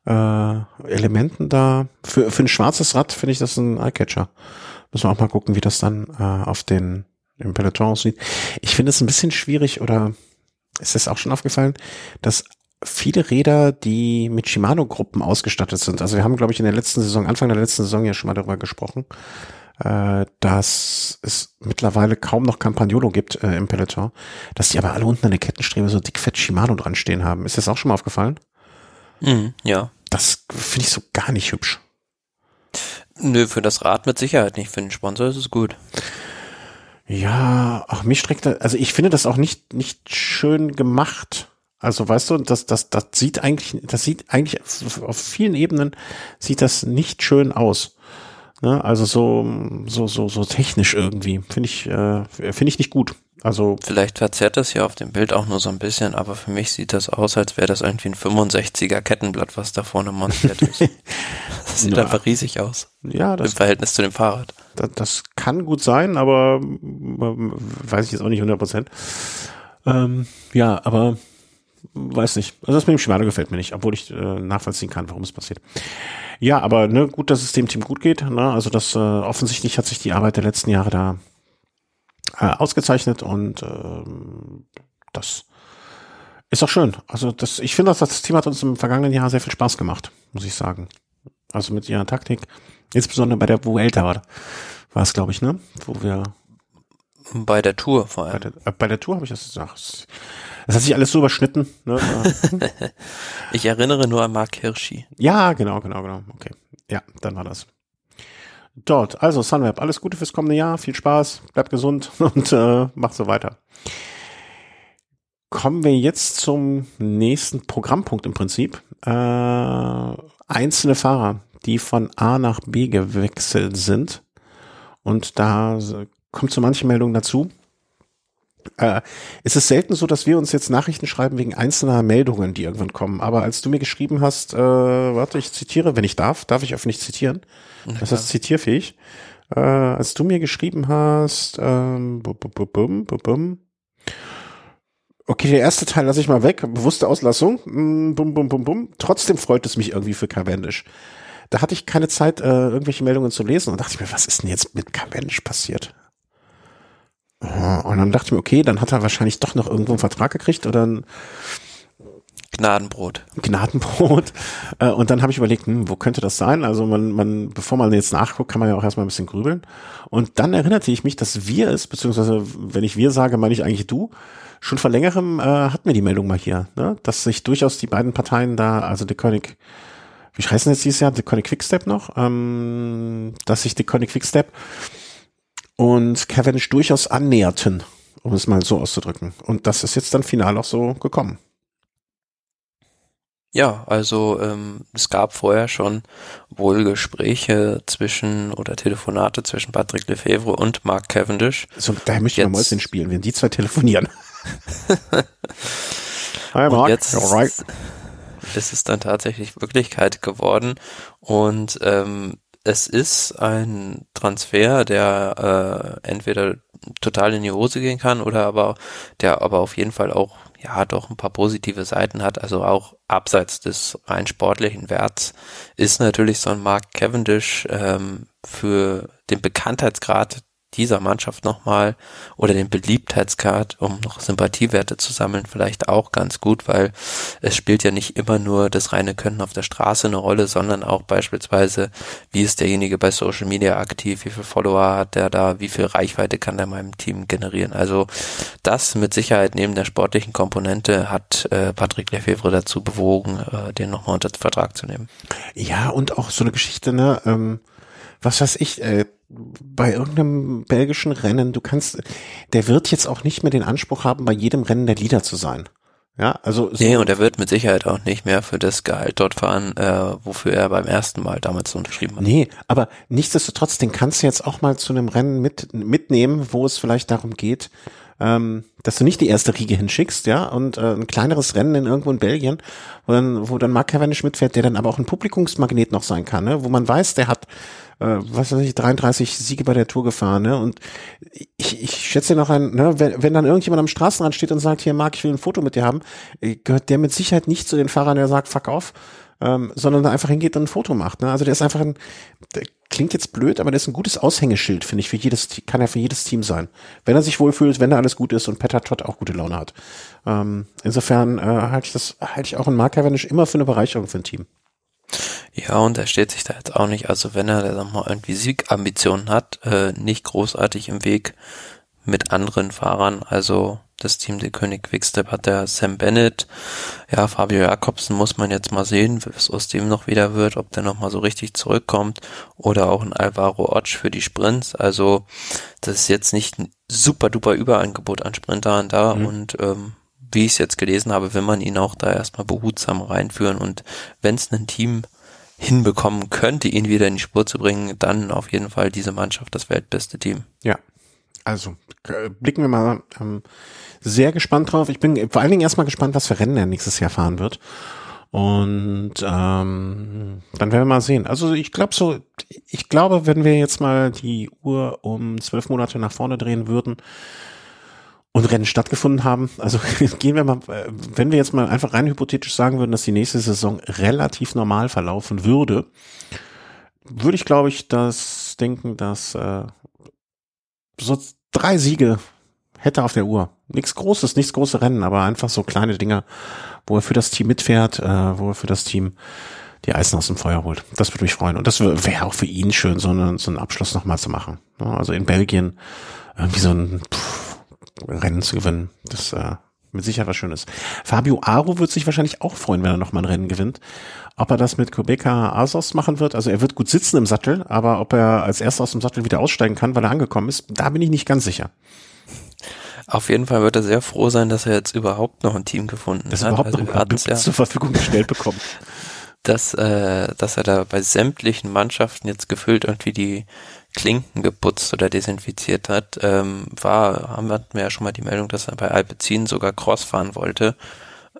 äh, Elementen da. Für, für ein schwarzes Rad finde ich das ein Eyecatcher. Müssen wir auch mal gucken, wie das dann äh, auf den im Peloton aussieht. Ich finde es ein bisschen schwierig oder ist es auch schon aufgefallen, dass viele Räder, die mit Shimano-Gruppen ausgestattet sind, also wir haben, glaube ich, in der letzten Saison, Anfang der letzten Saison ja schon mal darüber gesprochen, äh, dass es mittlerweile kaum noch Campagnolo gibt äh, im Peloton, dass die aber alle unten an der Kettenstrebe so dickfett Shimano dran stehen haben. Ist das auch schon mal aufgefallen? Mhm, ja. Das finde ich so gar nicht hübsch. Nö, für das Rad mit Sicherheit nicht. Für den Sponsor ist es gut. Ja, ach, mich streckt da, also ich finde das auch nicht, nicht schön gemacht. Also weißt du, das, das, das sieht eigentlich, das sieht eigentlich auf auf vielen Ebenen sieht das nicht schön aus. Ne? Also so, so, so, so technisch irgendwie. Finde ich, äh, finde ich nicht gut. Also, Vielleicht verzerrt das ja auf dem Bild auch nur so ein bisschen, aber für mich sieht das aus, als wäre das irgendwie ein 65er Kettenblatt, was da vorne montiert ist. Das sieht Ja. einfach riesig aus. ja, Im das, Verhältnis zu dem Fahrrad. das, das kann gut sein, aber ähm, weiß ich jetzt auch nicht 100 Prozent. Ähm, ja, aber weiß nicht. Also das mit dem Shimano gefällt mir nicht, obwohl ich äh, nachvollziehen kann, warum es passiert. Ja, aber ne, gut, dass es dem Team gut geht. Ne? Also das äh, offensichtlich hat sich die Arbeit der letzten Jahre da äh, ausgezeichnet und ähm, das ist auch schön. Also das, ich finde, dass das Team hat uns im vergangenen Jahr sehr viel Spaß gemacht, muss ich sagen. Also mit ihrer Taktik, insbesondere bei der Vuelta war, war es, glaube ich, ne, wo wir Bei der Tour vor bei allem. der, äh, bei der Tour habe ich das gesagt. Das hat sich alles so überschnitten. Ne? Ich erinnere nur an Mark Hirschi. ja, genau, genau, genau. Okay. Ja, dann war das. Dort, also Sunweb, alles Gute fürs kommende Jahr, viel Spaß, bleibt gesund und äh, macht so weiter. Kommen wir jetzt zum nächsten Programmpunkt im Prinzip. Äh, einzelne Fahrer, die von A nach B gewechselt sind. Und da kommt so manche Meldung dazu. Äh, es ist selten so, dass wir uns jetzt Nachrichten schreiben wegen einzelner Meldungen, die irgendwann kommen. Aber als du mir geschrieben hast, äh, warte, ich zitiere, wenn ich darf, darf ich öffentlich zitieren. Das ist zitierfähig. Äh, als du mir geschrieben hast, ähm, bum, bum, bum, bum, bum. okay, der erste Teil lasse ich mal weg, bewusste Auslassung, mm, bum, bum, bum, bum. Trotzdem freut es mich irgendwie für Cavendish. Da hatte ich keine Zeit, äh, irgendwelche Meldungen zu lesen und dachte ich mir, was ist denn jetzt mit Cavendish passiert? Und dann dachte ich mir, okay, dann hat er wahrscheinlich doch noch irgendwo einen Vertrag gekriegt oder ein Gnadenbrot. Gnadenbrot. Äh, Und dann habe ich überlegt, hm, wo könnte das sein? Also man, man, bevor man jetzt nachguckt, kann man ja auch erstmal ein bisschen grübeln. Und dann erinnerte ich mich, dass wir es, beziehungsweise wenn ich wir sage, meine ich eigentlich du, schon vor längerem äh, hatten wir die Meldung mal hier, ne? dass sich durchaus die beiden Parteien da, also die König, wie heißen jetzt dieses Jahr, die König Quickstep noch, ähm, dass sich die König Quickstep und Cavendish durchaus annäherten, um es mal so auszudrücken. Und das ist jetzt dann final auch so gekommen. Ja, also ähm, es gab vorher schon wohl Gespräche zwischen oder Telefonate zwischen Patrick Lefebvre und Mark Cavendish. So, daher möchte ich mal Mäuschen spielen, wenn die zwei telefonieren. Hi Mark, jetzt right. ist es dann tatsächlich Wirklichkeit geworden und ähm, es ist ein Transfer, der äh, entweder total in die Hose gehen kann oder aber der aber auf jeden Fall auch ja doch ein paar positive Seiten hat, also auch abseits des rein sportlichen Werts, ist natürlich so ein Mark Cavendish ähm, für den Bekanntheitsgrad dieser Mannschaft nochmal oder den Beliebtheitsgrad, um noch Sympathiewerte zu sammeln, vielleicht auch ganz gut, weil es spielt ja nicht immer nur das reine Können auf der Straße eine Rolle, sondern auch beispielsweise, wie ist derjenige bei Social Media aktiv, wie viele Follower hat der da, wie viel Reichweite kann der meinem Team generieren. Also das mit Sicherheit neben der sportlichen Komponente hat äh, Patrick Lefebvre dazu bewogen, äh, den nochmal unter Vertrag zu nehmen. Ja, und auch so eine Geschichte, ne, ähm, was weiß ich, äh, bei irgendeinem belgischen Rennen, du kannst, der wird jetzt auch nicht mehr den Anspruch haben, bei jedem Rennen der Leader zu sein. Ja, also. So nee, und er wird mit Sicherheit auch nicht mehr für das Gehalt dort fahren, äh, wofür er beim ersten Mal damals unterschrieben hat. Nee, aber nichtsdestotrotz, den kannst du jetzt auch mal zu einem Rennen mit, mitnehmen, wo es vielleicht darum geht, ähm, dass du nicht die erste Riege hinschickst, ja, und äh, ein kleineres Rennen in irgendwo in Belgien, wo dann, wo dann Mark Cavendish mitfährt, der dann aber auch ein Publikumsmagnet noch sein kann, ne, wo man weiß, der hat äh, was weiß ich, 33 Siege bei der Tour gefahren, ne? Und ich, ich schätze noch ein, ne, wenn, wenn dann irgendjemand am Straßenrand steht und sagt, hier Marc, ich will ein Foto mit dir haben, äh, gehört der mit Sicherheit nicht zu den Fahrern, der sagt, fuck off, ähm, sondern einfach hingeht und ein Foto macht. Ne? Also der ist einfach ein, der klingt jetzt blöd, aber der ist ein gutes Aushängeschild, finde ich, für jedes, kann er für jedes Team sein. Wenn er sich wohlfühlt, wenn da alles gut ist und Petter Todd auch gute Laune hat. Ähm, insofern äh, halte ich das, halte ich auch einen Mark Cavendish immer für eine Bereicherung für ein Team. Ja, und er steht sich da jetzt auch nicht, also wenn er da mal irgendwie Siegambitionen hat, äh, nicht großartig im Weg mit anderen Fahrern. Also das Team der König Quickstep hat der Sam Bennett, ja, Fabio Jakobsen muss man jetzt mal sehen, was aus dem noch wieder wird, ob der nochmal so richtig zurückkommt oder auch ein Alvaro Otsch für die Sprints. Also das ist jetzt nicht ein super duper Überangebot an Sprintern da mhm. und ähm, wie ich es jetzt gelesen habe, will man ihn auch da erstmal behutsam reinführen und wenn es ein Team hinbekommen könnte, ihn wieder in die Spur zu bringen, dann auf jeden Fall diese Mannschaft das weltbeste Team. Ja, also blicken wir mal ähm, sehr gespannt drauf. Ich bin vor allen Dingen erstmal gespannt, was für Rennen er nächstes Jahr fahren wird. Und ähm, dann werden wir mal sehen. Also ich glaube so, ich glaube, wenn wir jetzt mal die Uhr um zwölf Monate nach vorne drehen würden, und Rennen stattgefunden haben. Also gehen wir mal, äh, wenn wir jetzt mal einfach rein hypothetisch sagen würden, dass die nächste Saison relativ normal verlaufen würde, würde ich, glaube ich, das denken, dass äh, so drei Siege hätte auf der Uhr. Nichts Großes, nichts große Rennen, aber einfach so kleine Dinge, wo er für das Team mitfährt, äh, wo er für das Team die Eisen aus dem Feuer holt. Das würde mich freuen. Und das wäre auch für ihn schön, so, eine, so einen Abschluss nochmal zu machen. Also in Belgien irgendwie so ein pff, Rennen zu gewinnen. Das äh, mit Sicherheit was Schönes. Fabio Aro wird sich wahrscheinlich auch freuen, wenn er nochmal ein Rennen gewinnt. Ob er das mit Kubeka Asos machen wird, also er wird gut sitzen im Sattel, aber ob er als erster aus dem Sattel wieder aussteigen kann, weil er angekommen ist, da bin ich nicht ganz sicher. Auf jeden Fall wird er sehr froh sein, dass er jetzt überhaupt noch ein Team gefunden das hat. Überhaupt also noch ein ja, zur Verfügung gestellt bekommen. dass, äh, dass er da bei sämtlichen Mannschaften jetzt gefüllt irgendwie die Klinken geputzt oder desinfiziert hat, ähm, war, haben wir ja schon mal die Meldung, dass er bei Alpecin sogar Cross fahren wollte.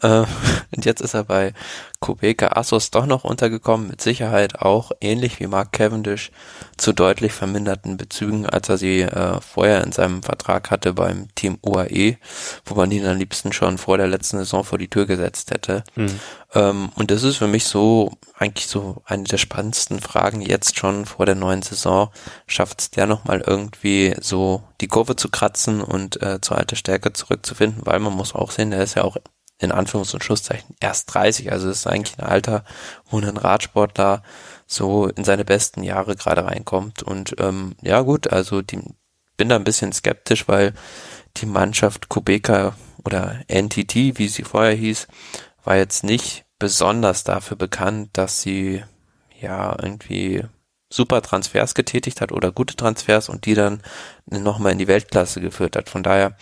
Äh, und jetzt ist er bei Kubeka Assos doch noch untergekommen, mit Sicherheit auch ähnlich wie Mark Cavendish zu deutlich verminderten Bezügen, als er sie äh, vorher in seinem Vertrag hatte beim Team UAE, wo man ihn am liebsten schon vor der letzten Saison vor die Tür gesetzt hätte. Mhm. Ähm, und das ist für mich so eigentlich so eine der spannendsten Fragen jetzt schon vor der neuen Saison. Schafft es der nochmal irgendwie so die Kurve zu kratzen und äh, zur alter Stärke zurückzufinden, weil man muss auch sehen, der ist ja auch in Anführungs- und Schlusszeichen erst 30, also ist eigentlich ein Alter, wo ein Radsportler so in seine besten Jahre gerade reinkommt. Und ähm, ja gut, also die, bin da ein bisschen skeptisch, weil die Mannschaft Kubeka oder NTT, wie sie vorher hieß, war jetzt nicht besonders dafür bekannt, dass sie ja irgendwie super Transfers getätigt hat oder gute Transfers und die dann nochmal in die Weltklasse geführt hat. Von daher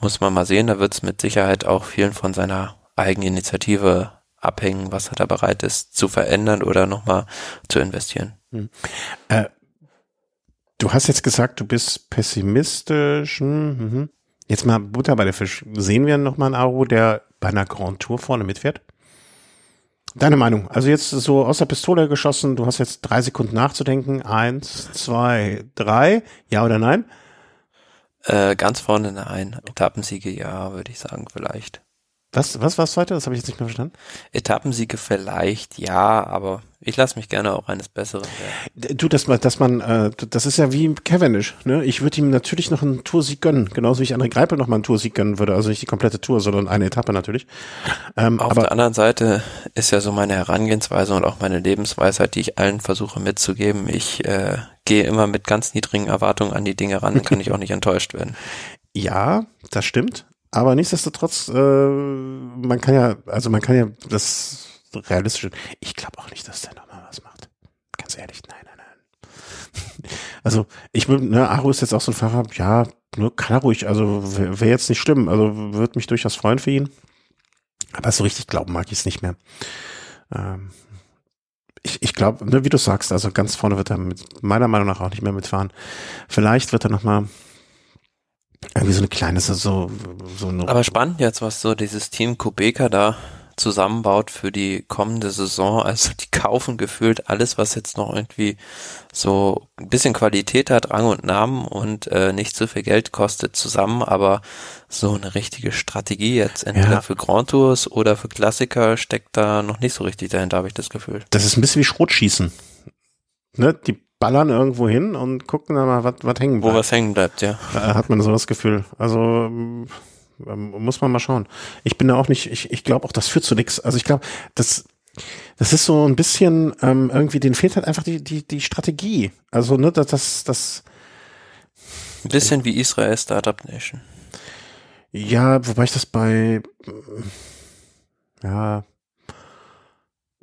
muss man mal sehen, da wird es mit Sicherheit auch vielen von seiner Eigeninitiative abhängen, was er da bereit ist zu verändern oder nochmal zu investieren. Hm. Äh, du hast jetzt gesagt, du bist pessimistisch. Hm, hm, hm. Jetzt mal Butter bei der Fisch. Sehen wir nochmal einen Aro, der bei einer Grand Tour vorne mitfährt? Deine Meinung? Also jetzt so aus der Pistole geschossen, du hast jetzt drei Sekunden nachzudenken. Eins, zwei, drei. Ja oder nein? Äh, ganz vorne nein. Etappensiege ja, würde ich sagen, vielleicht. Was, was war das zweite? Das habe ich jetzt nicht mehr verstanden. Etappensiege vielleicht, ja, aber ich lasse mich gerne auch eines Besseren werden. Du, dass man, dass man, äh, das ist ja wie Cavendish, ne? Ich würde ihm natürlich noch einen Toursieg gönnen, genauso wie ich André Greipel noch mal einen Toursieg gönnen würde, also nicht die komplette Tour, sondern eine Etappe natürlich. Ähm, Auf aber, der anderen Seite ist ja so meine Herangehensweise und auch meine Lebensweisheit, die ich allen versuche mitzugeben. Ich äh, gehe immer mit ganz niedrigen Erwartungen an die Dinge ran, dann kann ich auch nicht enttäuscht werden. Ja, das stimmt. Aber nichtsdestotrotz, äh, man kann ja, also man kann ja das realistisch. Ich glaube auch nicht, dass der nochmal was macht. Ganz ehrlich, nein, nein, nein. Also ich würde, ne, Aru ist jetzt auch so ein Fahrer, ja, nur kann er ruhig, also wäre wär jetzt nicht schlimm, also würde mich durchaus freuen für ihn. Aber so richtig glauben mag ich es nicht mehr. Ähm, ich, ich glaube, ne, wie du sagst, also ganz vorne wird er mit, meiner Meinung nach auch nicht mehr mitfahren. Vielleicht wird er nochmal irgendwie so eine kleine, so, so eine Aber spannend jetzt, was so dieses Team Kubeka da zusammenbaut für die kommende Saison. Also die kaufen gefühlt alles, was jetzt noch irgendwie so ein bisschen Qualität hat, Rang und Namen und äh, nicht so viel Geld kostet zusammen, aber so eine richtige Strategie jetzt entweder ja. für Grand Tours oder für Klassiker steckt da noch nicht so richtig dahinter, habe ich das Gefühl. Das ist ein bisschen wie Schrotschießen. Ne? Die ballern irgendwo hin und gucken dann mal, was, was hängen bleibt. Wo was hängen bleibt, ja. Da hat man so das Gefühl. Also ähm, muss man mal schauen. Ich bin da auch nicht, ich, ich glaube auch, das führt zu nichts. Also ich glaube, das, das ist so ein bisschen, ähm, irgendwie, denen fehlt halt einfach die, die, die Strategie. Also, ne, das, das, das ein bisschen wie Israel Startup Nation. Ja, wobei ich das bei, ja,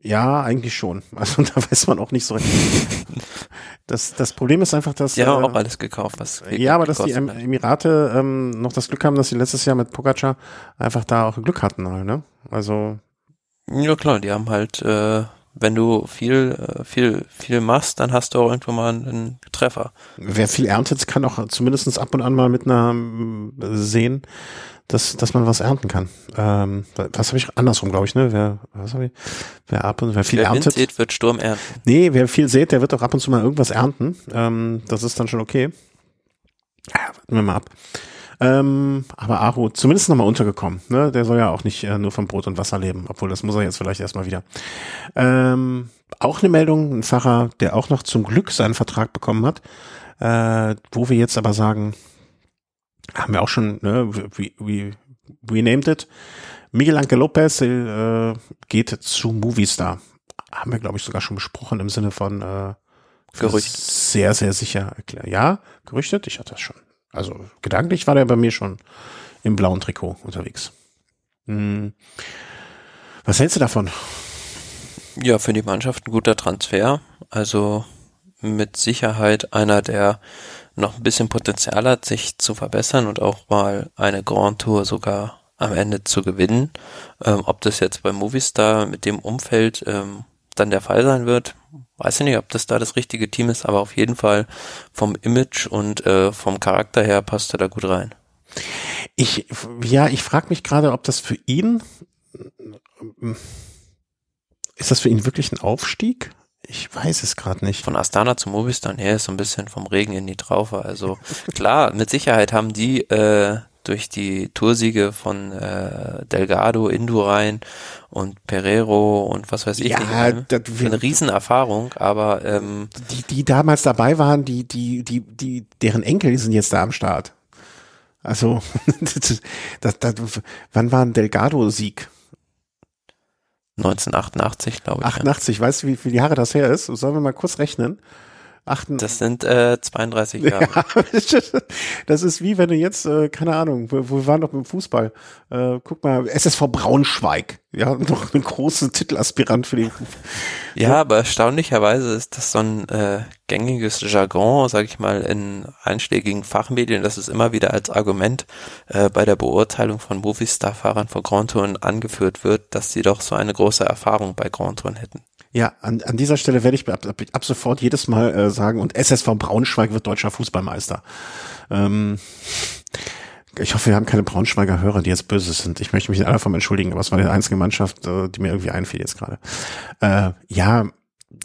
ja, eigentlich schon. Also da weiß man auch nicht so richtig. Das, das Problem ist einfach, dass. Die haben äh, auch alles gekauft, was. Ja, aber dass die Emirate ähm, noch das Glück haben, dass sie letztes Jahr mit Pogacar einfach da auch Glück hatten, halt, ne? Also. Ja klar, die haben halt, äh, wenn du viel, äh, viel, viel machst, dann hast du auch irgendwann mal einen Treffer. Wer viel erntet, kann auch zumindest ab und an mal mit einer äh, sehen, dass, dass man was ernten kann. Ähm, was habe ich andersrum, glaube ich, ne? Wer, was hab ich? Wer ab und wer viel wer erntet. Sät, wird Sturm ernten. Nee, wer viel sät, der wird auch ab und zu mal irgendwas ernten. Ähm, das ist dann schon okay. Ja, warten wir mal ab. Ähm, aber Aro, zumindest nochmal untergekommen. Ne? Der soll ja auch nicht äh, nur vom Brot und Wasser leben, obwohl das muss er jetzt vielleicht erstmal wieder. Ähm, auch eine Meldung, ein Pfarrer, der auch noch zum Glück seinen Vertrag bekommen hat, äh, wo wir jetzt aber sagen, haben wir auch schon, ne, wie, wie, renamed it. Miguel Angel Lopez äh, geht zu Movistar. Haben wir, glaube ich, sogar schon besprochen im Sinne von äh, Gerücht. Sehr, sehr sicher erklärt. Ja, gerüchtet, ich hatte das schon. Also gedanklich war der bei mir schon im blauen Trikot unterwegs. Hm. Was hältst du davon? Ja, für die Mannschaft ein guter Transfer. Also mit Sicherheit einer der noch ein bisschen Potenzial hat, sich zu verbessern und auch mal eine Grand Tour sogar am Ende zu gewinnen. Ähm, ob das jetzt bei Movistar mit dem Umfeld ähm, dann der Fall sein wird, weiß ich nicht, ob das da das richtige Team ist, aber auf jeden Fall vom Image und äh, vom Charakter her passt er da gut rein. Ich, ja, ich frage mich gerade, ob das für ihn, ist das für ihn wirklich ein Aufstieg? Ich weiß es gerade nicht. Von Astana zu Movistar, her ist so ein bisschen vom Regen in die Traufe. Also klar, mit Sicherheit haben die äh, durch die Toursiege von äh, Delgado, Indurain und Pereiro und was weiß ich, ja, die, das, eine Riesenerfahrung, aber ähm, die, die damals dabei waren, die, die, die, die, deren Enkel sind jetzt da am Start. Also, das, das, wann war ein Delgado-Sieg? 1988, glaube ich. 88, ja. weißt du, wie viele Jahre das her ist? Sollen wir mal kurz rechnen? Achten. Das sind äh, 32 Jahre. Ja, das ist wie wenn du jetzt, äh, keine Ahnung, wo, wo wir waren noch im Fußball. Äh, guck mal, SSV Braunschweig. Ja, noch ein großer Titelaspirant für die. Ja, ja, aber erstaunlicherweise ist das so ein äh, gängiges Jargon, sag ich mal, in einschlägigen Fachmedien, dass es immer wieder als Argument äh, bei der Beurteilung von Movistar-Fahrern vor Grand Touren angeführt wird, dass sie doch so eine große Erfahrung bei Grand Touren hätten. Ja, an, an dieser Stelle werde ich ab, ab, ab sofort jedes Mal äh, sagen, und SSV Braunschweig wird deutscher Fußballmeister. Ähm, ich hoffe, wir haben keine Braunschweiger Hörer, die jetzt böse sind. Ich möchte mich in aller Form entschuldigen, aber es war die einzige Mannschaft, äh, die mir irgendwie einfiel jetzt gerade. Äh, ja,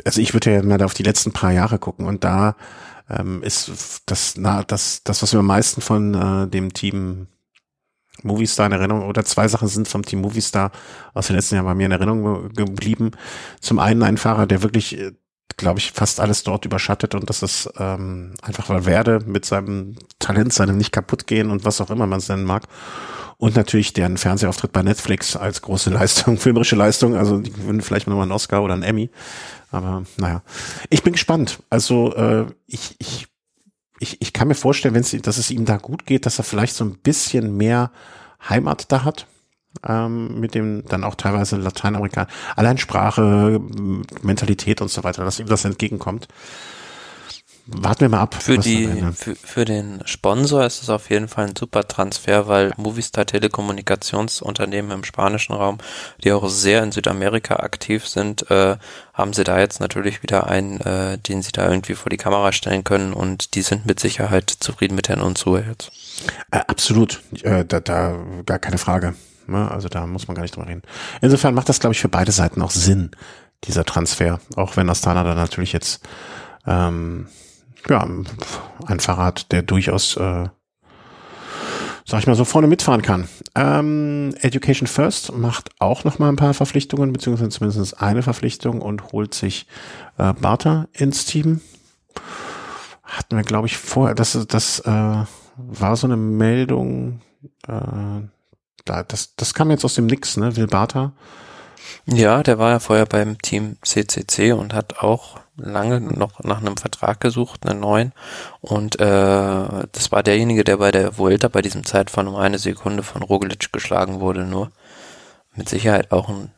also ich würde ja mal auf die letzten paar Jahre gucken und da ähm, ist das, na, das, das, was wir am meisten von äh, dem Team Movistar in Erinnerung oder zwei Sachen sind vom Team Movistar aus den letzten Jahren bei mir in Erinnerung geblieben. Zum einen ein Fahrer, der wirklich, äh, glaube ich, fast alles dort überschattet und das ist ähm, einfach Valverde mit seinem Talent, seinem nicht kaputt gehen und was auch immer man es nennen mag. Und natürlich deren Fernsehauftritt bei Netflix als große Leistung, filmerische Leistung. Also die gewinnen vielleicht nochmal einen Oscar oder einen Emmy. Aber naja, ich bin gespannt. Also äh, ich, ich ich, ich kann mir vorstellen, wenn es, dass es ihm da gut geht, dass er vielleicht so ein bisschen mehr Heimat da hat. Ähm, mit dem dann auch teilweise Lateinamerikaner, allein Sprache, Mentalität und so weiter, dass ihm das entgegenkommt warten wir mal ab. Für die, für, für den Sponsor ist es auf jeden Fall ein super Transfer, weil Movistar Telekommunikationsunternehmen im spanischen Raum, die auch sehr in Südamerika aktiv sind, äh, haben sie da jetzt natürlich wieder einen, äh, den sie da irgendwie vor die Kamera stellen können und die sind mit Sicherheit zufrieden mit Herrn Unzuhe jetzt. Äh, absolut, äh, da, da gar keine Frage. Ne? Also da muss man gar nicht drüber reden. Insofern macht das, glaube ich, für beide Seiten auch Sinn, dieser Transfer, auch wenn Astana da natürlich jetzt ähm, ja, ein Fahrrad, der durchaus, äh, sag ich mal so, vorne mitfahren kann. Ähm, Education First macht auch noch mal ein paar Verpflichtungen, beziehungsweise zumindest eine Verpflichtung und holt sich äh, Barter ins Team. Hatten wir, glaube ich, vorher, das, das äh, war so eine Meldung, äh, da, das, das kam jetzt aus dem Nix, ne? Will Barter. Ja, der war ja vorher beim Team CCC und hat auch lange noch nach einem Vertrag gesucht, einen neuen. Und äh, das war derjenige, der bei der Vuelta bei diesem Zeitfahren um eine Sekunde von Roglic geschlagen wurde. Nur mit Sicherheit auch ein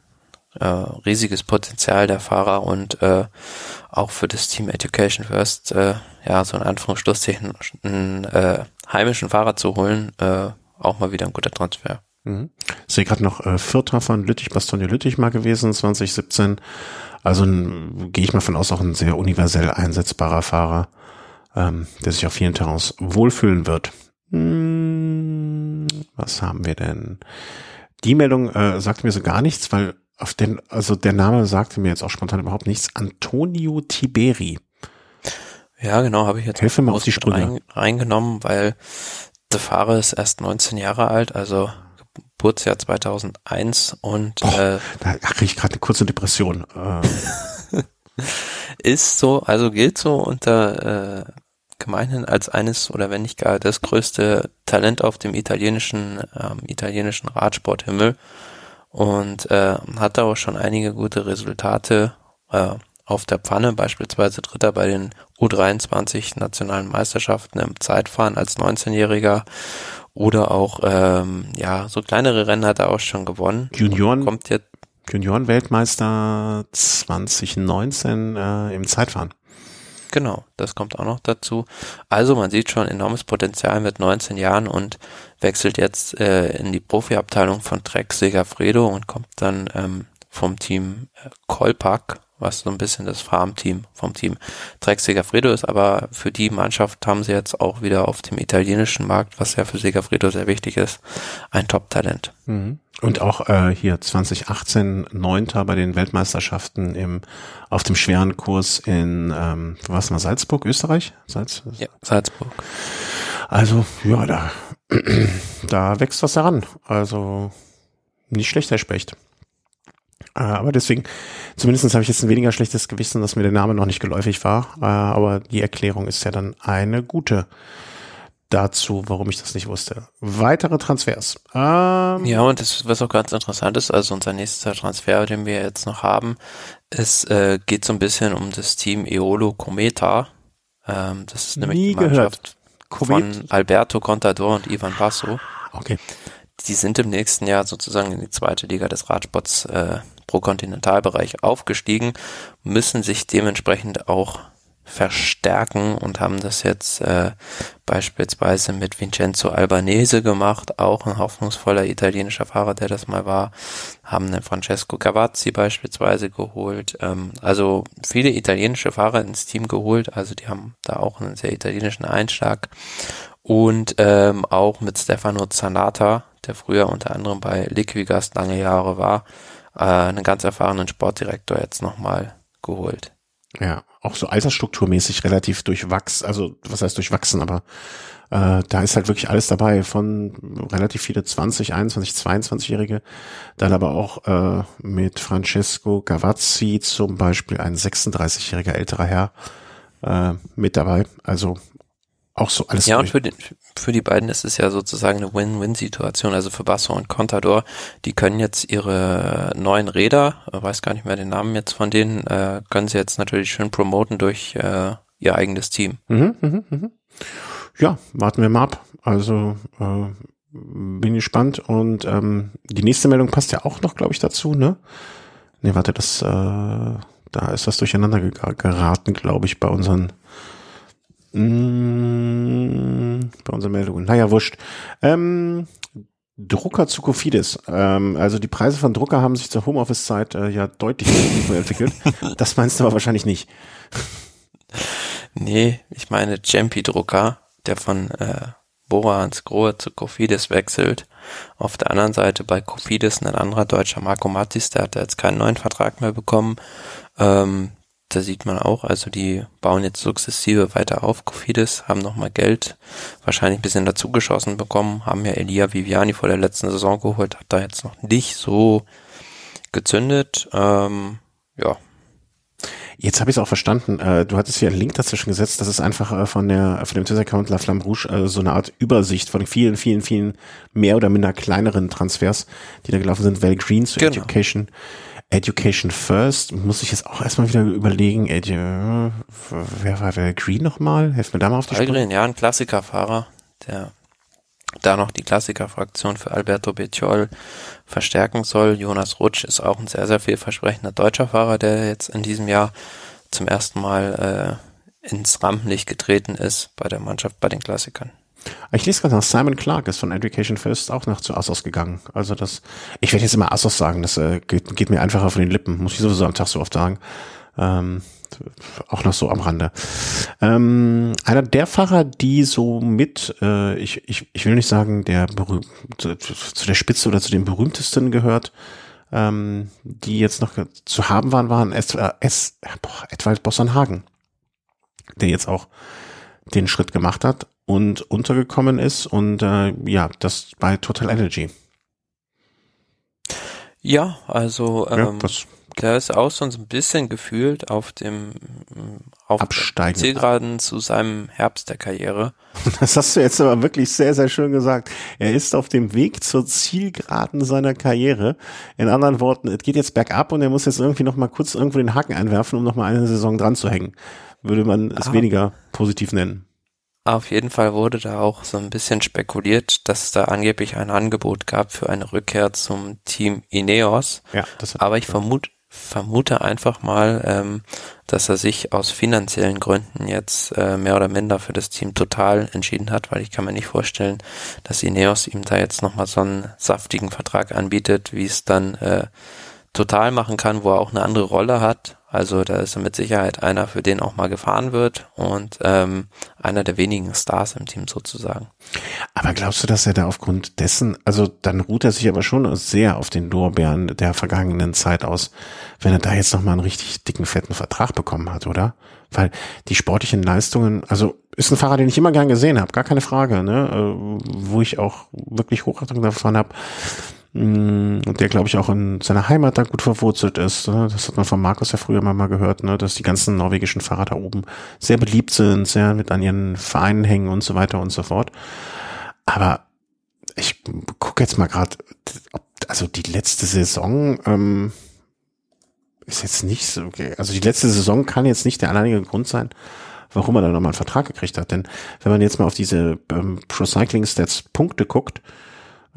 äh, riesiges Potenzial der Fahrer und äh, auch für das Team Education First, äh, ja, so in Anführungsschlusszeichen einen äh, heimischen Fahrer zu holen, äh, auch mal wieder ein guter Transfer. Mhm. Ich sehe gerade noch äh, Vierter von Lüttich, Bastogne Lüttich mal gewesen, 2017. Also gehe ich mal von aus, auch ein sehr universell einsetzbarer Fahrer, ähm, der sich auf vielen Terrains wohlfühlen wird. Hm, was haben wir denn? Die Meldung äh, sagt mir so gar nichts, weil auf den, also der Name sagte mir jetzt auch spontan überhaupt nichts. Antonio Tiberi. Ja, genau, habe ich jetzt Hilfe mal auf die Sprünge. Rein, reingenommen, weil der Fahrer ist erst 19 Jahre alt, also Geburtsjahr 2001 und Boah, äh, da kriege ich gerade eine kurze Depression. Äh. ist so, also gilt so unter äh, gemeinhin als eines oder wenn nicht gar das größte Talent auf dem italienischen ähm, italienischen Radsporthimmel und äh, hat da auch schon einige gute Resultate äh, auf der Pfanne, beispielsweise Dritter bei den U23 nationalen Meisterschaften im Zeitfahren als 19-Jähriger oder auch, ähm, ja, so kleinere Rennen hat er auch schon gewonnen. Junioren, kommt jetzt Junioren-Weltmeister 2019 äh, im Zeitfahren. Genau, das kommt auch noch dazu. Also man sieht schon enormes Potenzial mit 19 Jahren und wechselt jetzt äh, in die Profiabteilung von Trek Segafredo und kommt dann ähm, vom Team äh, Kolpak was so ein bisschen das Farmteam vom Team Trek Segafredo ist, aber für die Mannschaft haben sie jetzt auch wieder auf dem italienischen Markt, was ja für Segafredo sehr wichtig ist, ein Top-Talent. Mhm. Und auch äh, hier 2018 Neunter bei den Weltmeisterschaften im auf dem schweren Kurs in ähm, was mal Salzburg, Österreich? Salz ja, Salzburg. Also ja, da da wächst was heran. Also nicht schlecht, Herr Specht. Aber deswegen, zumindest habe ich jetzt ein weniger schlechtes Gewissen, dass mir der Name noch nicht geläufig war. Äh, aber die Erklärung ist ja dann eine gute dazu, warum ich das nicht wusste. Weitere Transfers. Ähm ja, und das, was auch ganz interessant ist, also unser nächster Transfer, den wir jetzt noch haben, es äh, geht so ein bisschen um das Team Eolo Cometa. Ähm, das ist nämlich die Mannschaft gehört. von Alberto Contador und Ivan Basso. Okay. Die sind im nächsten Jahr sozusagen in die zweite Liga des Radsports äh, pro Kontinentalbereich aufgestiegen, müssen sich dementsprechend auch verstärken und haben das jetzt äh, beispielsweise mit Vincenzo Albanese gemacht, auch ein hoffnungsvoller italienischer Fahrer, der das mal war, haben den Francesco Cavazzi beispielsweise geholt, ähm, also viele italienische Fahrer ins Team geholt, also die haben da auch einen sehr italienischen Einschlag und ähm, auch mit Stefano Zanata, der früher unter anderem bei Liquigas lange Jahre war, äh, einen ganz erfahrenen Sportdirektor jetzt nochmal geholt. Ja, auch so altersstrukturmäßig relativ durchwachsen, also was heißt durchwachsen, aber äh, da ist halt wirklich alles dabei, von relativ viele 20, 21, 22-Jährige, dann aber auch äh, mit Francesco Gavazzi zum Beispiel ein 36-jähriger älterer Herr äh, mit dabei. Also auch so alles. Ja, durch. und für, den, für die beiden ist es ja sozusagen eine Win-Win-Situation. Also für Basso und Contador, die können jetzt ihre neuen Räder, weiß gar nicht mehr den Namen jetzt von denen, äh, können sie jetzt natürlich schön promoten durch äh, ihr eigenes Team. Mhm, mh, mh. Ja, warten wir mal ab. Also äh, bin gespannt. Und ähm, die nächste Meldung passt ja auch noch, glaube ich, dazu, ne? Ne, warte, das, äh, da ist das durcheinander geraten, glaube ich, bei unseren Mm, bei unseren Meldungen. Naja, wurscht. Ähm, Drucker zu Kofidis. Ähm, also die Preise von Drucker haben sich zur Homeoffice-Zeit äh, ja deutlich entwickelt. Das meinst du aber wahrscheinlich nicht. Nee, ich meine Jampi-Drucker, der von äh, Bora ans Grohe zu Kofidis wechselt. Auf der anderen Seite bei Kofidis ein anderer deutscher Marco Mattis, der hat jetzt keinen neuen Vertrag mehr bekommen. Ähm, da sieht man auch, also die bauen jetzt sukzessive weiter auf. Kofidis haben nochmal Geld wahrscheinlich ein bisschen dazugeschossen bekommen, haben ja Elia Viviani vor der letzten Saison geholt, hat da jetzt noch nicht so gezündet. Ähm, ja. Jetzt habe ich es auch verstanden. Äh, du hattest hier einen Link dazwischen gesetzt. Das ist einfach äh, von der von dem Twitter-Account La Flamme Rouge äh, so eine Art Übersicht von vielen, vielen, vielen mehr oder minder kleineren Transfers, die da gelaufen sind. Val Green zu genau. Education. Education First, muss ich jetzt auch erstmal wieder überlegen, Edu, wer war der Green nochmal? Helft mir da mal auf die Sprünge. Green, ja, ein Klassikerfahrer, der da noch die Klassikerfraktion für Alberto Bettiol verstärken soll. Jonas Rutsch ist auch ein sehr, sehr vielversprechender deutscher Fahrer, der jetzt in diesem Jahr zum ersten Mal äh, ins Rampenlicht getreten ist bei der Mannschaft bei den Klassikern. Ich lese gerade noch, Simon Clark ist von Education First auch noch zu Assos gegangen. Also das, ich werde jetzt immer Assos sagen, das äh, geht, geht, mir einfacher von den Lippen, muss ich sowieso am Tag so oft sagen. Ähm, auch noch so am Rande. Ähm, einer der Fahrer, die so mit, äh, ich, ich, ich will nicht sagen, der berühmt, zu, zu der Spitze oder zu den berühmtesten gehört, ähm, die jetzt noch zu haben waren, waren S, äh, S, boah, Edwald Bossernhagen, der jetzt auch den Schritt gemacht hat und untergekommen ist und äh, ja, das bei Total Energy. Ja, also ähm, ja, der ist auch so ein bisschen gefühlt auf dem auf Zielgeraden zu seinem Herbst der Karriere. Das hast du jetzt aber wirklich sehr, sehr schön gesagt. Er ist auf dem Weg zur Zielgeraden seiner Karriere. In anderen Worten, es geht jetzt bergab und er muss jetzt irgendwie noch mal kurz irgendwo den Haken einwerfen, um noch mal eine Saison dran zu hängen. Würde man es Aha. weniger positiv nennen. Auf jeden Fall wurde da auch so ein bisschen spekuliert, dass es da angeblich ein Angebot gab für eine Rückkehr zum Team Ineos. Ja, das Aber ich vermute, vermute einfach mal, ähm, dass er sich aus finanziellen Gründen jetzt äh, mehr oder minder für das Team total entschieden hat, weil ich kann mir nicht vorstellen, dass Ineos ihm da jetzt nochmal so einen saftigen Vertrag anbietet, wie es dann äh, total machen kann, wo er auch eine andere Rolle hat also da ist er mit Sicherheit einer, für den auch mal gefahren wird und ähm, einer der wenigen Stars im Team sozusagen. Aber glaubst du, dass er da aufgrund dessen, also dann ruht er sich aber schon sehr auf den Lorbeeren der vergangenen Zeit aus, wenn er da jetzt nochmal einen richtig dicken, fetten Vertrag bekommen hat, oder? Weil die sportlichen Leistungen, also ist ein Fahrer, den ich immer gern gesehen habe, gar keine Frage, ne? Äh, wo ich auch wirklich Hochachtung davon habe der, glaube ich, auch in seiner Heimat da gut verwurzelt ist. Ne? Das hat man von Markus ja früher mal, gehört, ne? dass die ganzen norwegischen Fahrer da oben sehr beliebt sind, sehr mit an ihren Vereinen hängen und so weiter und so fort. Aber ich gucke jetzt mal gerade, also die letzte Saison ähm, ist jetzt nicht so, okay. also die letzte Saison kann jetzt nicht der alleinige Grund sein, warum er dann nochmal einen Vertrag gekriegt hat. Denn wenn man jetzt mal auf diese ähm, Pro Cycling Stats Punkte guckt,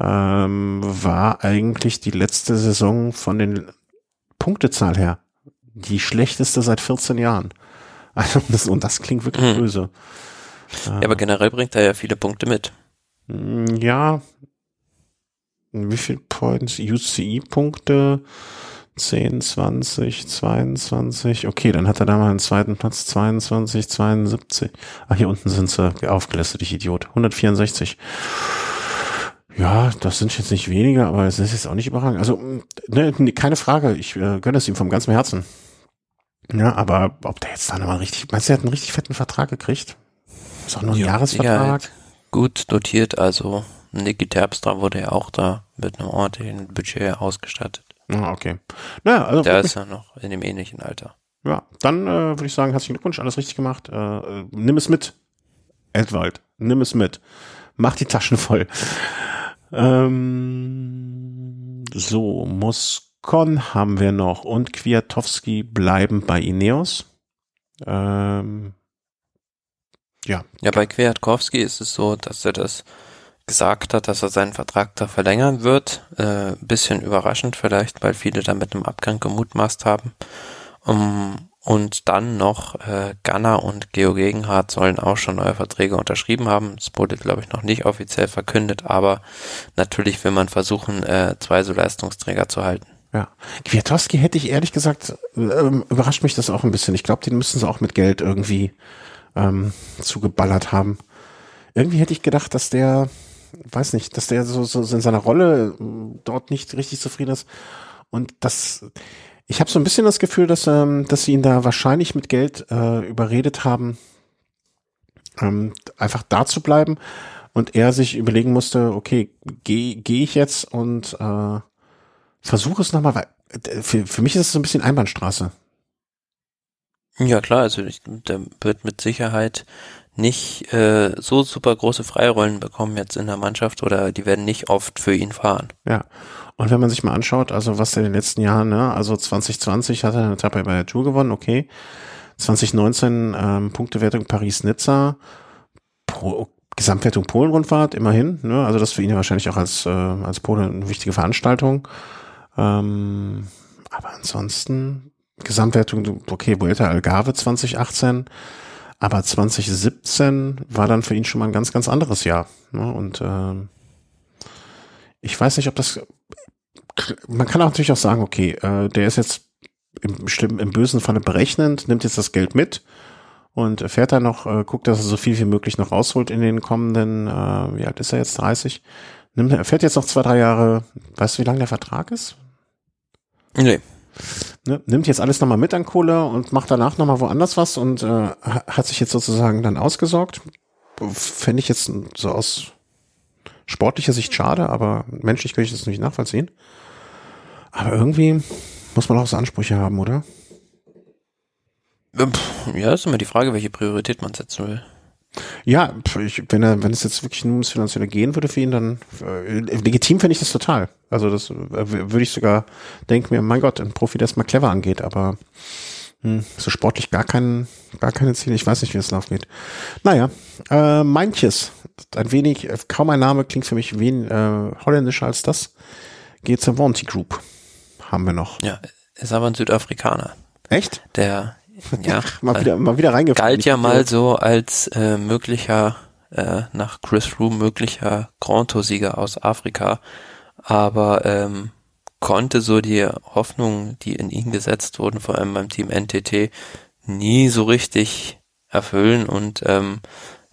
ähm, war eigentlich die letzte Saison von den Punktezahl her die schlechteste seit 14 Jahren. Also das, und das klingt wirklich hm. böse. Ja, aber generell bringt er ja viele Punkte mit. Mm, ja. Wie viel Points? UCI-Punkte? 10, 20, 22. Okay, dann hat er da mal einen zweiten Platz. 22, 72. Ach, hier unten sind sie aufgelistet, ich Idiot. 164. Ja, das sind jetzt nicht weniger, aber es ist jetzt auch nicht überragend. Also, ne, keine Frage, ich äh, gönne es ihm vom ganzen Herzen. Ja, aber ob der jetzt da nochmal richtig, meinst du, er hat einen richtig fetten Vertrag gekriegt? Ist auch nur ein ja, Jahresvertrag. Ja, gut dotiert, also Niki Terpstra wurde ja auch da mit einem ordentlichen Budget ausgestattet. Ah, okay. Naja, also. Der ist ja noch in dem ähnlichen Alter. Ja, dann äh, würde ich sagen, herzlichen Glückwunsch, alles richtig gemacht. Äh, äh, nimm es mit, Edwald, nimm es mit. Mach die Taschen voll. Ähm, so, Moskon haben wir noch und Kwiatowski bleiben bei Ineos. Ähm, ja. Ja, bei Kwiatkowski ist es so, dass er das gesagt hat, dass er seinen Vertrag da verlängern wird. Äh, bisschen überraschend vielleicht, weil viele da mit einem Abgang gemutmaßt haben. Um, und dann noch äh, Ganna und Geo Gegenhardt sollen auch schon neue Verträge unterschrieben haben. Das wurde, glaube ich, noch nicht offiziell verkündet, aber natürlich will man versuchen, äh, zwei so Leistungsträger zu halten. Ja. Kwiatowski hätte ich ehrlich gesagt, äh, überrascht mich das auch ein bisschen. Ich glaube, den müssen sie auch mit Geld irgendwie ähm, zugeballert haben. Irgendwie hätte ich gedacht, dass der, weiß nicht, dass der so, so in seiner Rolle äh, dort nicht richtig zufrieden ist. Und das, ich habe so ein bisschen das Gefühl, dass, ähm, dass sie ihn da wahrscheinlich mit Geld äh, überredet haben, ähm, einfach da zu bleiben. Und er sich überlegen musste, okay, gehe geh ich jetzt und äh, versuche es nochmal, weil äh, für, für mich ist es so ein bisschen Einbahnstraße. Ja klar, also ich, der wird mit Sicherheit nicht äh, so super große Freirollen bekommen jetzt in der Mannschaft oder die werden nicht oft für ihn fahren. Ja. Und wenn man sich mal anschaut, also was in den letzten Jahren, ne, also 2020 hat er eine Etappe bei der Tour gewonnen, okay. 2019 ähm, Punktewertung Paris-Nizza, Gesamtwertung Polen-Rundfahrt, immerhin, ne, also das für ihn ja wahrscheinlich auch als, äh, als Pole eine wichtige Veranstaltung. Ähm, aber ansonsten Gesamtwertung, okay, Vuelta Algarve 2018, aber 2017 war dann für ihn schon mal ein ganz, ganz anderes Jahr. Ne? Und äh, ich weiß nicht, ob das. Man kann natürlich auch sagen, okay, äh, der ist jetzt im, im bösen Falle berechnend, nimmt jetzt das Geld mit und fährt dann noch, äh, guckt, dass er so viel wie möglich noch rausholt in den kommenden, äh, wie alt ist er jetzt, 30? Nimmt, er fährt jetzt noch zwei, drei Jahre, weißt du, wie lang der Vertrag ist? Nee, ne, nimmt jetzt alles nochmal mit an Kohle und macht danach nochmal woanders was und äh, hat sich jetzt sozusagen dann ausgesorgt. Fände ich jetzt so aus sportlicher Sicht schade, aber menschlich kann ich das nicht nachvollziehen. Aber irgendwie muss man auch so Ansprüche haben, oder? Ja, ist immer die Frage, welche Priorität man setzen will. Ja, ich, wenn er, wenn es jetzt wirklich nur ums Finanzielle gehen würde für ihn, dann äh, legitim finde ich das total. Also das äh, würde ich sogar denken mir, mein Gott, ein Profi, der es mal clever angeht, aber hm, so sportlich gar kein, gar keine Ziele. Ich weiß nicht, wie es laufen geht. Naja, äh, manches, ein wenig, äh, kaum ein Name klingt für mich wen, äh, holländischer als das. Geht zur Wanty Group. Haben wir noch. Ja, ist aber ein Südafrikaner. Echt? Der ja, mal wieder, mal wieder reingefallen. Galt ja mal so als äh, möglicher, äh, nach Chris Froome möglicher Grand Tour-Sieger aus Afrika, aber ähm, konnte so die Hoffnungen, die in ihn gesetzt wurden, vor allem beim Team NTT, nie so richtig erfüllen und ähm,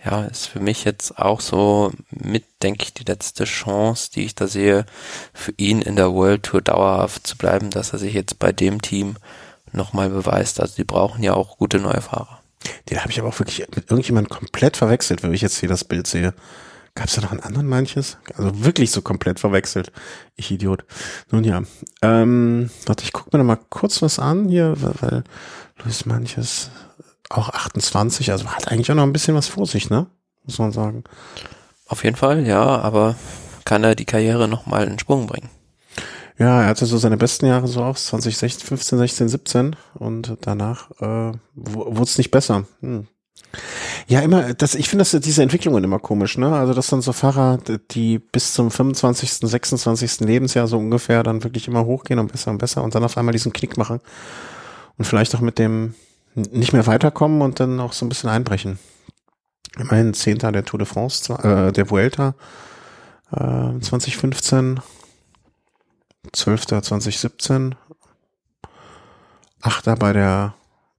ja, ist für mich jetzt auch so mit, denke ich, die letzte Chance, die ich da sehe, für ihn in der World Tour dauerhaft zu bleiben, dass er sich jetzt bei dem Team nochmal beweist. Also die brauchen ja auch gute neue Fahrer. Den habe ich aber auch wirklich mit irgendjemandem komplett verwechselt, wenn ich jetzt hier das Bild sehe. Gab es da noch einen anderen manches? Also wirklich so komplett verwechselt. Ich Idiot. Nun ja. Ähm, warte, ich gucke mir noch mal kurz was an hier, weil, Luis manches auch 28, also hat eigentlich auch noch ein bisschen was vor sich, ne? Muss man sagen. Auf jeden Fall, ja, aber kann er die Karriere nochmal in Sprung bringen. Ja, er hatte so seine besten Jahre so auch 2016, 15, 16, 17 und danach äh, wurde es nicht besser. Hm. Ja, immer, das, ich finde das, diese Entwicklungen immer komisch, ne? Also, dass dann so Fahrer, die bis zum 25., 26. Lebensjahr so ungefähr dann wirklich immer hochgehen und besser und besser und dann auf einmal diesen Knick machen und vielleicht auch mit dem nicht mehr weiterkommen und dann auch so ein bisschen einbrechen. Immerhin Zehnter der Tour de France, äh, der Vuelta äh, 2015, Zwölfter 2017, Achter bei der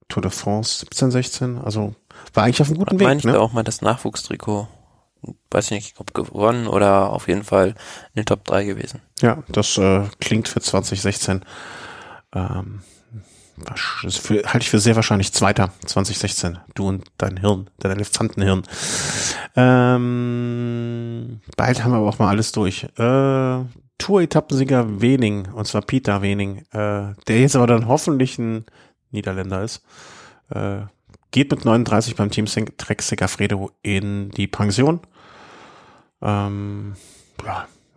Tour de France 17, 16, also war eigentlich auf einem guten Weg. Meine ich ne? auch mal das Nachwuchstrikot, weiß ich nicht, ob gewonnen oder auf jeden Fall in den Top 3 gewesen. Ja, das äh, klingt für 2016. Ähm, das für, halte ich für sehr wahrscheinlich Zweiter 2016. Du und dein Hirn, dein Elefantenhirn. Ähm, bald haben wir aber auch mal alles durch. Äh, Tour-Etappensieger Wening, und zwar Peter Wening, äh, der jetzt aber dann hoffentlich ein Niederländer ist, äh, geht mit 39 beim Team Trek Segafredo in die Pension. Ähm,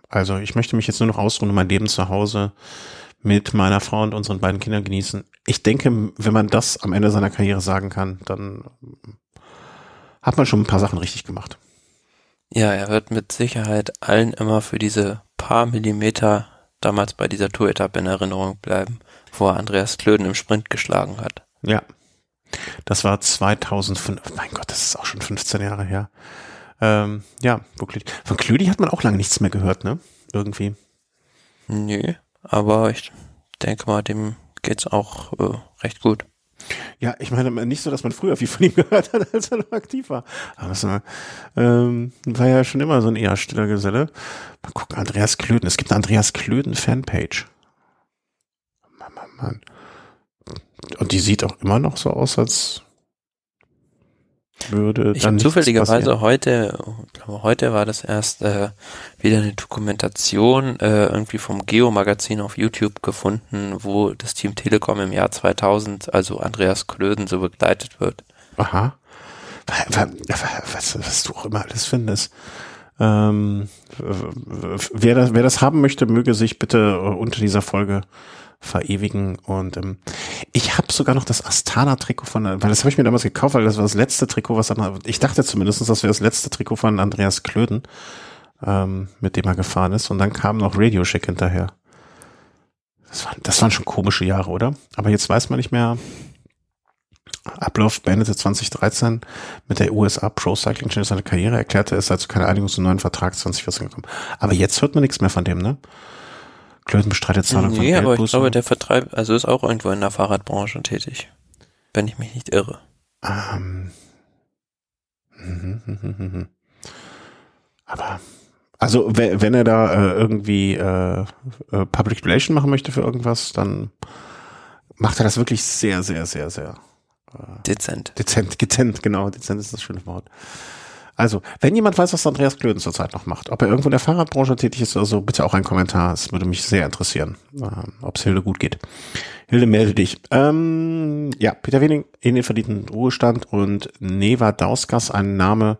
also ich möchte mich jetzt nur noch ausruhen und mein Leben zu Hause mit meiner Frau und unseren beiden Kindern genießen. Ich denke, wenn man das am Ende seiner Karriere sagen kann, dann hat man schon ein paar Sachen richtig gemacht. Ja, er wird mit Sicherheit allen immer für diese paar Millimeter damals bei dieser Tour-Etappe in Erinnerung bleiben, wo er Andreas Klöden im Sprint geschlagen hat. Ja, das war 2005. Mein Gott, das ist auch schon 15 Jahre her. Ähm, ja, wirklich. Von Klödi hat man auch lange nichts mehr gehört, ne? Irgendwie. Nö, aber ich denke mal, dem geht's auch äh, recht gut. Ja, ich meine nicht so, dass man früher viel von ihm gehört hat, als er noch aktiv war. Aber war, ähm, war ja schon immer so ein eher stiller Geselle. Mal gucken, Andreas Klöden. Es gibt eine Andreas Klöden Fanpage. Mann, Mann, Mann. Und die sieht auch immer noch so aus, als würde ich dann zufälligerweise heute, glaube heute war das erst äh, wieder eine Dokumentation äh, irgendwie vom Geo Magazin auf YouTube gefunden, wo das Team Telekom im Jahr 2000, also Andreas Klöden, so begleitet wird. Aha. Was, was du auch immer alles findest. Ähm, wer, das, wer das haben möchte, möge sich bitte unter dieser Folge verewigen. Und ähm, ich habe sogar noch das Astana-Trikot von, weil das habe ich mir damals gekauft, weil das war das letzte Trikot, was ich dachte zumindest, das wäre das letzte Trikot von Andreas Klöden, ähm, mit dem er gefahren ist. Und dann kam noch Radio Shack hinterher. Das, war, das waren schon komische Jahre, oder? Aber jetzt weiß man nicht mehr. Ablauf beendete 2013 mit der USA Pro Cycling Challenge seine Karriere, erklärte es sei zu keiner Einigung zum neuen Vertrag 2014 gekommen. Aber jetzt hört man nichts mehr von dem, ne? Klöten bestreitet Zahlung nee, von aber ich glaube, der Vertreib, also ist auch irgendwo in der Fahrradbranche tätig. Wenn ich mich nicht irre. Ähm. Aber, also, wenn er da äh, irgendwie äh, äh, Public Relation machen möchte für irgendwas, dann macht er das wirklich sehr, sehr, sehr, sehr äh, dezent. Dezent, dezent, genau, dezent ist das schöne Wort. Also, wenn jemand weiß, was Andreas Klöden zurzeit noch macht, ob er irgendwo in der Fahrradbranche tätig ist oder so, bitte auch ein Kommentar. Es würde mich sehr interessieren, äh, ob es Hilde gut geht. Hilde, melde dich. Ähm, ja, Peter Wening in den verdienten Ruhestand und Neva Dauskas, ein Name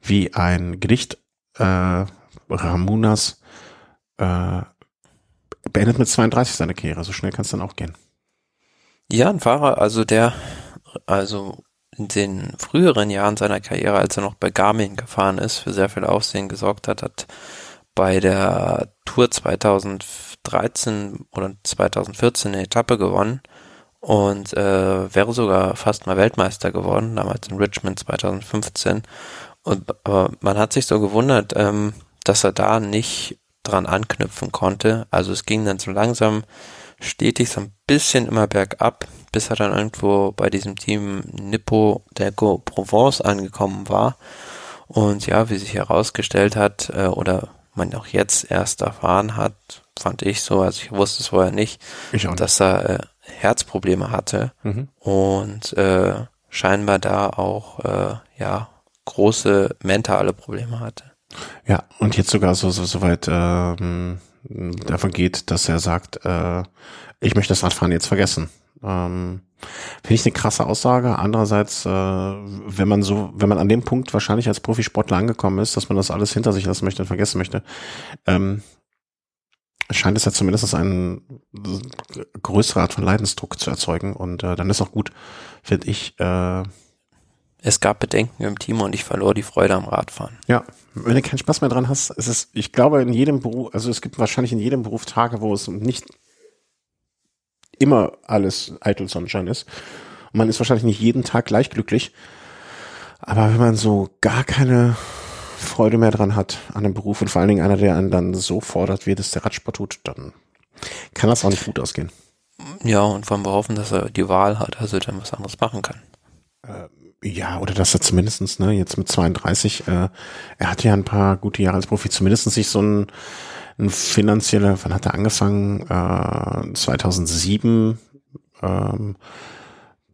wie ein Gedicht, äh, Ramunas, äh, beendet mit 32 seine Karriere. So schnell kann es dann auch gehen. Ja, ein Fahrer, also der, also in den früheren Jahren seiner Karriere, als er noch bei Garmin gefahren ist, für sehr viel Aufsehen gesorgt hat, hat bei der Tour 2013 oder 2014 eine Etappe gewonnen und äh, wäre sogar fast mal Weltmeister geworden, damals in Richmond 2015. Und aber man hat sich so gewundert, ähm, dass er da nicht dran anknüpfen konnte. Also es ging dann so langsam stetig so ein bisschen immer bergab bis er dann irgendwo bei diesem Team Nippo Delco Provence angekommen war. Und ja, wie sich herausgestellt hat, äh, oder man auch jetzt erst erfahren hat, fand ich so, also ich wusste es vorher nicht, nicht. dass er äh, Herzprobleme hatte mhm. und äh, scheinbar da auch äh, ja große mentale Probleme hatte. Ja, und jetzt sogar so, so, so weit ähm, davon geht, dass er sagt, äh, ich möchte das Radfahren jetzt vergessen. Ähm, Finde ich eine krasse Aussage. Andererseits, äh, wenn man so, wenn man an dem Punkt wahrscheinlich als Profisportler angekommen ist, dass man das alles hinter sich lassen möchte und vergessen möchte, ähm, scheint es ja zumindest eine größere Art von Leidensdruck zu erzeugen. Und äh, dann ist auch gut, finde ich, äh, es gab Bedenken im Team und ich verlor die Freude am Radfahren. Ja, wenn du keinen Spaß mehr dran hast, ist es, ich glaube, in jedem Beruf, also es gibt wahrscheinlich in jedem Beruf Tage, wo es nicht immer alles eitel Sonnenschein ist. Und man ist wahrscheinlich nicht jeden Tag gleich glücklich. Aber wenn man so gar keine Freude mehr dran hat an einem Beruf und vor allen Dingen einer, der einen dann so fordert, wie das der Radsport tut, dann kann das auch nicht gut ausgehen. Ja, und wollen wir hoffen, dass er die Wahl hat, also dann was anderes machen kann. Äh, ja, oder dass er zumindestens ne, jetzt mit 32, äh, er hatte ja ein paar gute Jahre als Profi, zumindestens sich so ein, ein finanzieller, wann hat er angefangen? Äh, 2007, ähm,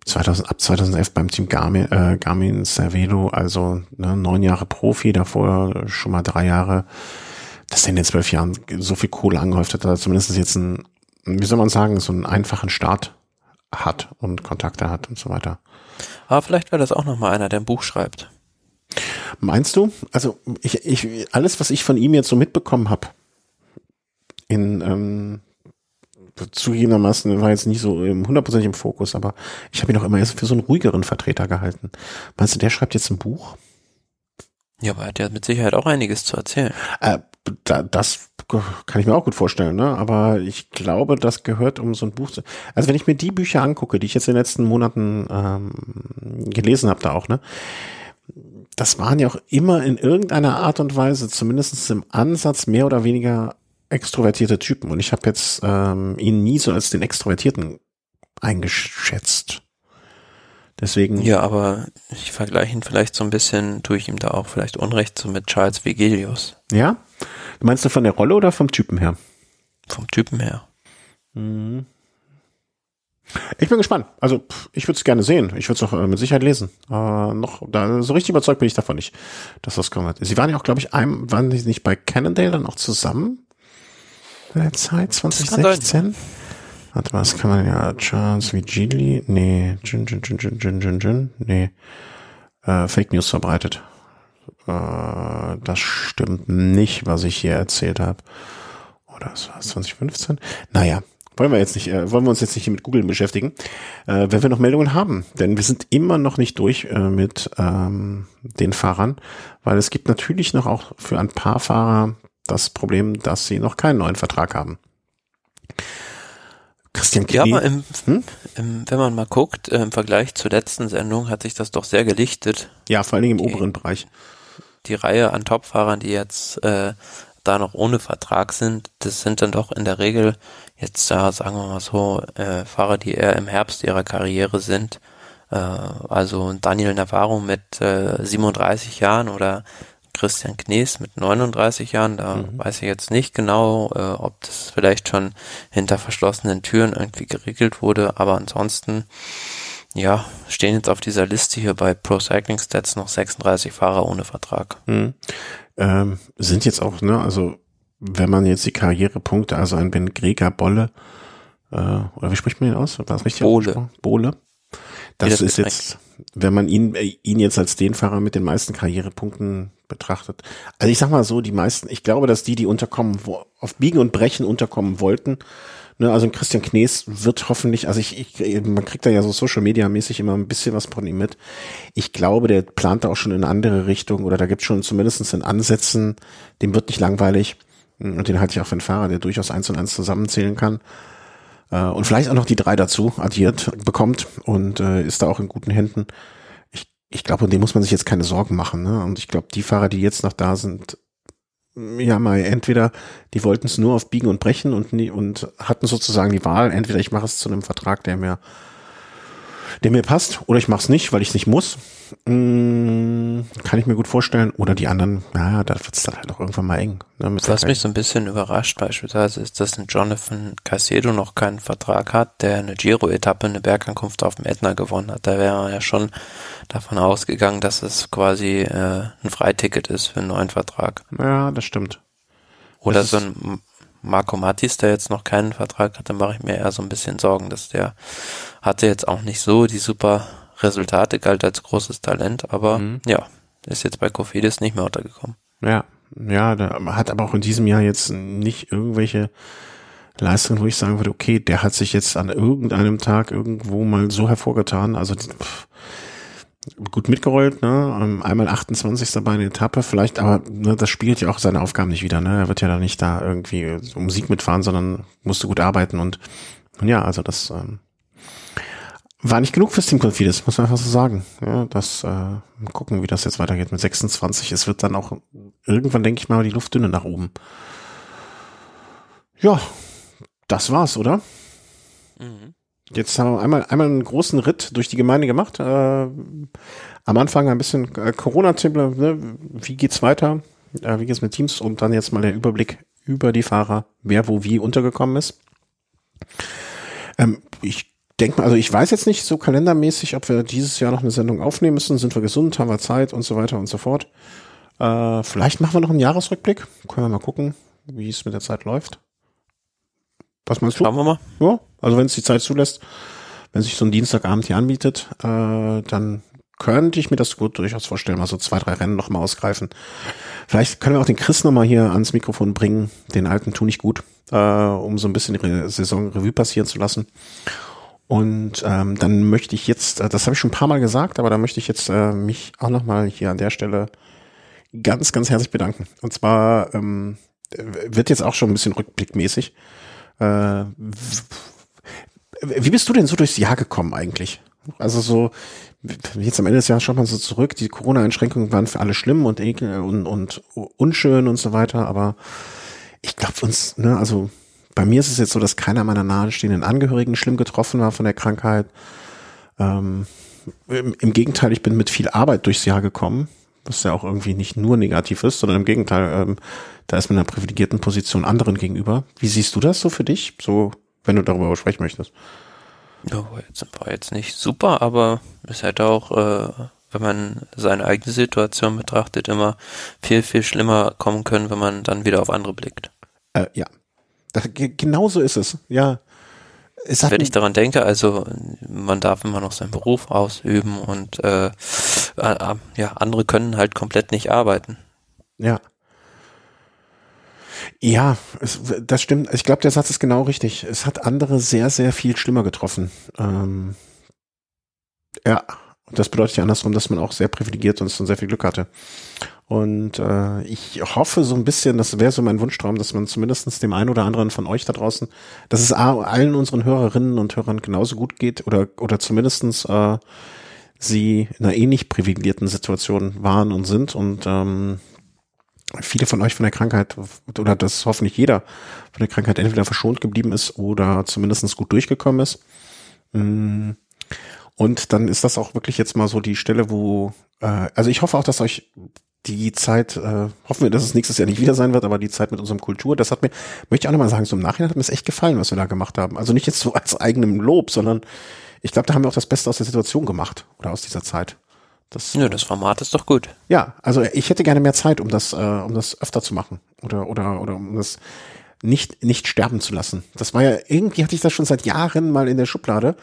2000, ab 2011 beim Team Garmin, äh, Garmin Cervelo, also ne, neun Jahre Profi, davor schon mal drei Jahre, dass er in den zwölf Jahren so viel Kohle angehäuft hat, dass er zumindest jetzt ein, wie soll man sagen, so einen einfachen Start hat und Kontakte hat und so weiter. Aber vielleicht wäre das auch nochmal einer, der ein Buch schreibt. Meinst du? Also ich, ich, alles, was ich von ihm jetzt so mitbekommen habe, in ähm, zugegebenermaßen war jetzt nicht so hundertprozentig im Fokus, aber ich habe ihn auch immer erst für so einen ruhigeren Vertreter gehalten. Meinst du, der schreibt jetzt ein Buch? Ja, aber er hat ja mit Sicherheit auch einiges zu erzählen. Äh, da, das kann ich mir auch gut vorstellen, ne? Aber ich glaube, das gehört um so ein Buch zu. Also wenn ich mir die Bücher angucke, die ich jetzt in den letzten Monaten ähm, gelesen habe, da auch, ne? Das waren ja auch immer in irgendeiner Art und Weise, zumindest im Ansatz, mehr oder weniger extrovertierte Typen. Und ich habe jetzt ähm, ihn nie so als den Extrovertierten eingeschätzt. Deswegen. Ja, aber ich vergleiche ihn vielleicht so ein bisschen, tue ich ihm da auch vielleicht Unrecht, so mit Charles Vigelius. Ja? Meinst du von der Rolle oder vom Typen her? Vom Typen her. Mhm. Ich bin gespannt. Also ich würde es gerne sehen. Ich würde es auch äh, mit Sicherheit lesen. Äh, noch da, so richtig überzeugt bin ich davon nicht, dass das kommt. Sie waren ja auch, glaube ich, einem, waren sie nicht bei Cannondale dann auch zusammen? In der Zeit 2016? Warte mal, was kann man ja Charles Vigili? Nee, Jin, Jin, Jin, Jin, Jin, Jin, Jin, nee. Äh, Fake News verbreitet. Äh, das stimmt nicht, was ich hier erzählt habe. Oder was war es, 2015? Naja, wollen wir jetzt nicht, äh, wollen wir uns jetzt nicht mit Google beschäftigen, äh, wenn wir noch Meldungen haben. Denn wir sind immer noch nicht durch äh, mit ähm, den Fahrern, weil es gibt natürlich noch auch für ein paar Fahrer das Problem, dass sie noch keinen neuen Vertrag haben. Christian Knie. Ja, aber im, hm? im, wenn man mal guckt, äh, im Vergleich zur letzten Sendung hat sich das doch sehr gelichtet. Ja, vor allen Dingen im die, oberen Bereich. Die Reihe an Topfahrern, die jetzt äh, da noch ohne Vertrag sind, das sind dann doch in der Regel jetzt da, sagen wir mal so, äh, Fahrer, die eher im Herbst ihrer Karriere sind. Äh, also Daniel Navarro mit äh, 37 Jahren oder Christian Knees mit 39 Jahren, da mhm. weiß ich jetzt nicht genau, äh, ob das vielleicht schon hinter verschlossenen Türen irgendwie geregelt wurde, aber ansonsten, ja, stehen jetzt auf dieser Liste hier bei Pro Cycling Stats noch 36 Fahrer ohne Vertrag. Mhm. Ähm, sind jetzt auch, ne, also wenn man jetzt die Karrierepunkte, also ein Ben Greger Bolle, äh, oder wie spricht man ihn aus? War das richtig? Bohle. Bohle. Das, das ist jetzt, wenn man ihn, äh, ihn jetzt als den Fahrer mit den meisten Karrierepunkten betrachtet. Also ich sag mal so, die meisten, ich glaube, dass die, die unterkommen, wo, auf Biegen und Brechen unterkommen wollten, ne, also Christian Knees wird hoffentlich, also ich, ich, man kriegt da ja so Social Media mäßig immer ein bisschen was von ihm mit. Ich glaube, der plant da auch schon in eine andere Richtung oder da gibt schon zumindest in Ansätzen, dem wird nicht langweilig. Und den halte ich auch für einen Fahrer, der durchaus eins und eins zusammenzählen kann. Äh, und vielleicht auch noch die drei dazu addiert bekommt und äh, ist da auch in guten Händen ich glaube, um den muss man sich jetzt keine Sorgen machen. Ne? Und ich glaube, die Fahrer, die jetzt noch da sind, ja mal entweder die wollten es nur auf Biegen und Brechen und nie, und hatten sozusagen die Wahl, entweder ich mache es zu einem Vertrag, der mir der mir passt, oder ich mache es nicht, weil ich es nicht muss. Mm, kann ich mir gut vorstellen. Oder die anderen, naja, da wird es dann halt auch irgendwann mal eng. Ne, Was mich so ein bisschen überrascht beispielsweise ist, dass ein Jonathan Caicedo noch keinen Vertrag hat, der eine Giro-Etappe, eine Bergankunft auf dem Ätna gewonnen hat. Da wäre ja schon davon ausgegangen, dass es quasi äh, ein Freiticket ist für einen neuen Vertrag. Ja, das stimmt. Oder das so ein Marco Mattis, der jetzt noch keinen Vertrag hat, dann mache ich mir eher so ein bisschen Sorgen, dass der hatte jetzt auch nicht so die super Resultate, galt als großes Talent, aber mhm. ja, ist jetzt bei Kofidis nicht mehr untergekommen. Ja, ja, der hat aber auch in diesem Jahr jetzt nicht irgendwelche Leistungen, wo ich sagen würde, okay, der hat sich jetzt an irgendeinem Tag irgendwo mal so hervorgetan. Also pff, gut mitgerollt, ne? Ähm, einmal 28. bei einer Etappe, vielleicht, aber ne, das spielt ja auch seine Aufgaben nicht wieder, ne? Er wird ja da nicht da irgendwie so Musik mitfahren, sondern musste gut arbeiten und, und ja, also das ähm, war nicht genug fürs Team Confides, muss man einfach so sagen. Ja, das äh, gucken, wie das jetzt weitergeht mit 26. Es wird dann auch irgendwann, denke ich mal, die Luft dünne nach oben. Ja, das war's, oder? Mhm. Jetzt haben wir einmal, einmal einen großen Ritt durch die Gemeinde gemacht. Äh, am Anfang ein bisschen äh, Corona-Tipp, ne? wie geht's weiter? Äh, wie geht's mit Teams? Und dann jetzt mal der Überblick über die Fahrer, wer wo wie untergekommen ist. Ähm, ich denke mal, also ich weiß jetzt nicht so kalendermäßig, ob wir dieses Jahr noch eine Sendung aufnehmen müssen. Sind wir gesund, haben wir Zeit und so weiter und so fort. Äh, vielleicht machen wir noch einen Jahresrückblick. Können wir mal gucken, wie es mit der Zeit läuft. Was meinst du? Schauen wir mal. Ja, also wenn es die Zeit zulässt, wenn sich so ein Dienstagabend hier anbietet, äh, dann könnte ich mir das gut durchaus vorstellen, mal so zwei, drei Rennen nochmal ausgreifen. Vielleicht können wir auch den Chris nochmal hier ans Mikrofon bringen, den alten tu nicht gut, äh, um so ein bisschen die Saison Revue passieren zu lassen. Und ähm, dann möchte ich jetzt, äh, das habe ich schon ein paar Mal gesagt, aber da möchte ich jetzt äh, mich auch nochmal hier an der Stelle ganz, ganz herzlich bedanken. Und zwar ähm, wird jetzt auch schon ein bisschen rückblickmäßig. Äh, wie bist du denn so durchs Jahr gekommen eigentlich? Also so, jetzt am Ende des Jahres schaut man so zurück, die Corona-Einschränkungen waren für alle schlimm und, und, und unschön und so weiter, aber ich glaube uns, ne, also bei mir ist es jetzt so, dass keiner meiner nahestehenden Angehörigen schlimm getroffen war von der Krankheit. Ähm, im, Im Gegenteil, ich bin mit viel Arbeit durchs Jahr gekommen, was ja auch irgendwie nicht nur negativ ist, sondern im Gegenteil, ähm, da ist man in einer privilegierten Position anderen gegenüber. Wie siehst du das so für dich, so wenn du darüber sprechen möchtest? Ja, war jetzt, war jetzt nicht super, aber es hätte auch, äh, wenn man seine eigene Situation betrachtet, immer viel, viel schlimmer kommen können, wenn man dann wieder auf andere blickt. Äh, ja, das, genau so ist es, ja. Wenn ich daran denke, also man darf immer noch seinen Beruf ausüben und äh, äh, ja, andere können halt komplett nicht arbeiten. Ja. Ja, es, das stimmt. Ich glaube, der Satz ist genau richtig. Es hat andere sehr, sehr viel schlimmer getroffen. Ähm, ja, das bedeutet ja andersrum, dass man auch sehr privilegiert und sehr viel Glück hatte. Und äh, ich hoffe so ein bisschen, das wäre so mein Wunschtraum, dass man zumindestens dem einen oder anderen von euch da draußen, dass es allen unseren Hörerinnen und Hörern genauso gut geht oder, oder zumindestens äh, sie in einer ähnlich privilegierten Situation waren und sind und ähm, viele von euch von der Krankheit oder das hoffentlich jeder von der Krankheit entweder verschont geblieben ist oder zumindestens gut durchgekommen ist. Mm. Und dann ist das auch wirklich jetzt mal so die Stelle, wo, äh, also ich hoffe auch, dass euch die Zeit, äh, hoffen wir, dass es nächstes Jahr nicht wieder sein wird, aber die Zeit mit unserem Kultur, das hat mir, möchte ich auch nochmal sagen, so im Nachhinein hat mir es echt gefallen, was wir da gemacht haben. Also nicht jetzt so als eigenem Lob, sondern ich glaube, da haben wir auch das Beste aus der Situation gemacht oder aus dieser Zeit. Das, ja, das Format ist doch gut. Ja, also ich hätte gerne mehr Zeit, um das, äh, um das öfter zu machen oder oder oder um das nicht nicht sterben zu lassen. Das war ja irgendwie hatte ich das schon seit Jahren mal in der Schublade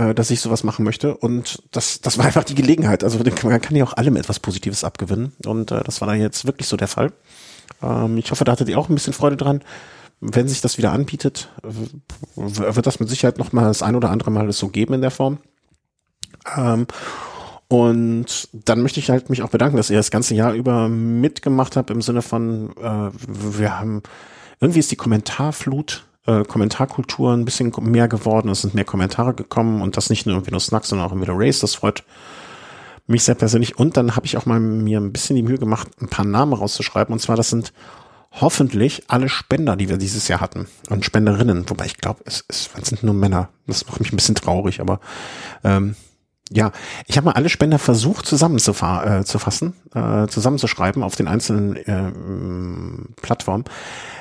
äh, dass ich sowas machen möchte. Und das, das war einfach die Gelegenheit. Also man kann ja auch allem etwas Positives abgewinnen. Und äh, das war da jetzt wirklich so der Fall. Ähm, ich hoffe, da hattet ihr auch ein bisschen Freude dran. Wenn sich das wieder anbietet, wird das mit Sicherheit noch mal das ein oder andere Mal so geben in der Form. Ähm, und dann möchte ich halt mich auch bedanken, dass ihr das ganze Jahr über mitgemacht habt im Sinne von, äh, wir haben, irgendwie ist die Kommentarflut äh, Kommentarkultur ein bisschen mehr geworden. Es sind mehr Kommentare gekommen und das nicht nur irgendwie nur Snacks, sondern auch wieder Race. Das freut mich sehr persönlich. Und dann habe ich auch mal mir ein bisschen die Mühe gemacht, ein paar Namen rauszuschreiben. Und zwar, das sind hoffentlich alle Spender, die wir dieses Jahr hatten. Und Spenderinnen. Wobei ich glaube, es, es sind nur Männer. Das macht mich ein bisschen traurig, aber ähm, ja, ich habe mal alle Spender versucht zusammenzufassen, äh, zusammenzuschreiben auf den einzelnen äh, Plattformen.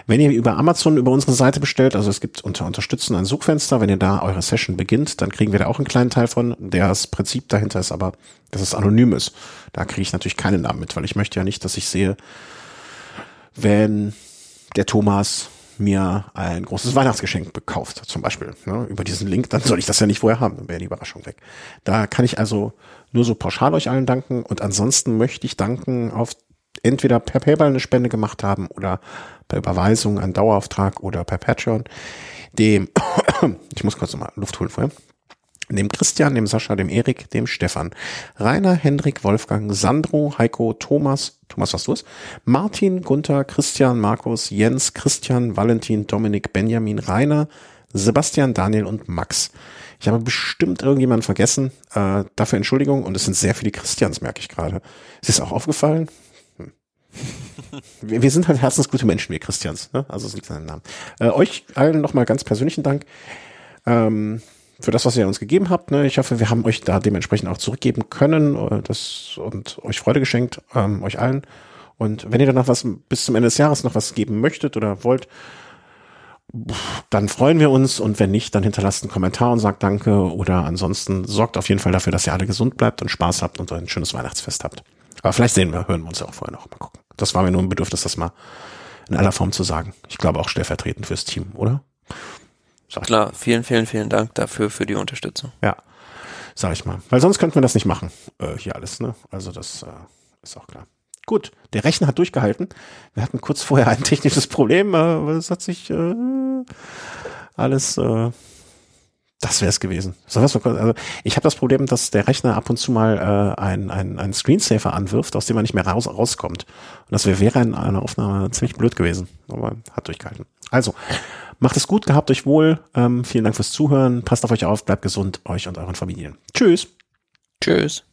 Wenn ihr über Amazon über unsere Seite bestellt, also es gibt unter Unterstützen ein Suchfenster, wenn ihr da eure Session beginnt, dann kriegen wir da auch einen kleinen Teil von. Das Prinzip dahinter ist aber, dass es anonym ist. Da kriege ich natürlich keinen Namen mit, weil ich möchte ja nicht, dass ich sehe, wenn der Thomas mir ein großes Weihnachtsgeschenk gekauft, zum Beispiel, ne, über diesen Link, dann soll ich das ja nicht vorher haben, dann wäre die Überraschung weg. Da kann ich also nur so pauschal euch allen danken und ansonsten möchte ich danken auf entweder per PayPal eine Spende gemacht haben oder per Überweisung einen Dauerauftrag oder per Patreon, dem, ich muss kurz nochmal Luft holen vorher, dem Christian, dem Sascha, dem Erik, dem Stefan, Rainer, Hendrik, Wolfgang, Sandro, Heiko, Thomas, Thomas, was du es? Martin, Gunther, Christian, Markus, Jens, Christian, Valentin, Dominik, Benjamin, Rainer, Sebastian, Daniel und Max. Ich habe bestimmt irgendjemanden vergessen. Äh, dafür Entschuldigung. Und es sind sehr viele Christians, merke ich gerade. Ist es auch aufgefallen? Hm. Wir, wir, sind halt herzensgute Menschen, wir Christians. Ne? Also es liegt an den Namen. Äh, euch allen nochmal ganz persönlichen Dank. Ähm, für das, was ihr uns gegeben habt. Ne? Ich hoffe, wir haben euch da dementsprechend auch zurückgeben können äh, das, und euch Freude geschenkt, ähm, euch allen. Und wenn ihr dann noch was bis zum Ende des Jahres noch was geben möchtet oder wollt, dann freuen wir uns und wenn nicht, dann hinterlasst einen Kommentar und sagt Danke oder ansonsten sorgt auf jeden Fall dafür, dass ihr alle gesund bleibt und Spaß habt und ein schönes Weihnachtsfest habt. Aber vielleicht sehen wir, hören wir uns ja auch vorher noch. Mal gucken. Das war mir nur ein Bedürfnis, das mal in aller Form zu sagen. Ich glaube auch stellvertretend fürs Team, oder? Sag Klar, vielen, vielen, vielen Dank dafür, für die Unterstützung. Ja, sag ich mal. Weil sonst könnten wir das nicht machen, äh, hier alles, ne? Also das äh, ist auch klar. Gut, der Rechner hat durchgehalten. Wir hatten kurz vorher ein technisches Problem, aber es hat sich äh, alles, äh, das wäre es gewesen. So, was also ich habe das Problem, dass der Rechner ab und zu mal äh, ein, ein, Screensaver anwirft, aus dem man nicht mehr raus, rauskommt. Und das wäre wäre in einer Aufnahme ziemlich blöd gewesen, aber hat durchgehalten. Also, macht es gut, gehabt euch wohl. Ähm, vielen Dank fürs Zuhören. Passt auf euch auf, bleibt gesund, euch und euren Familien. Tschüss. Tschüss.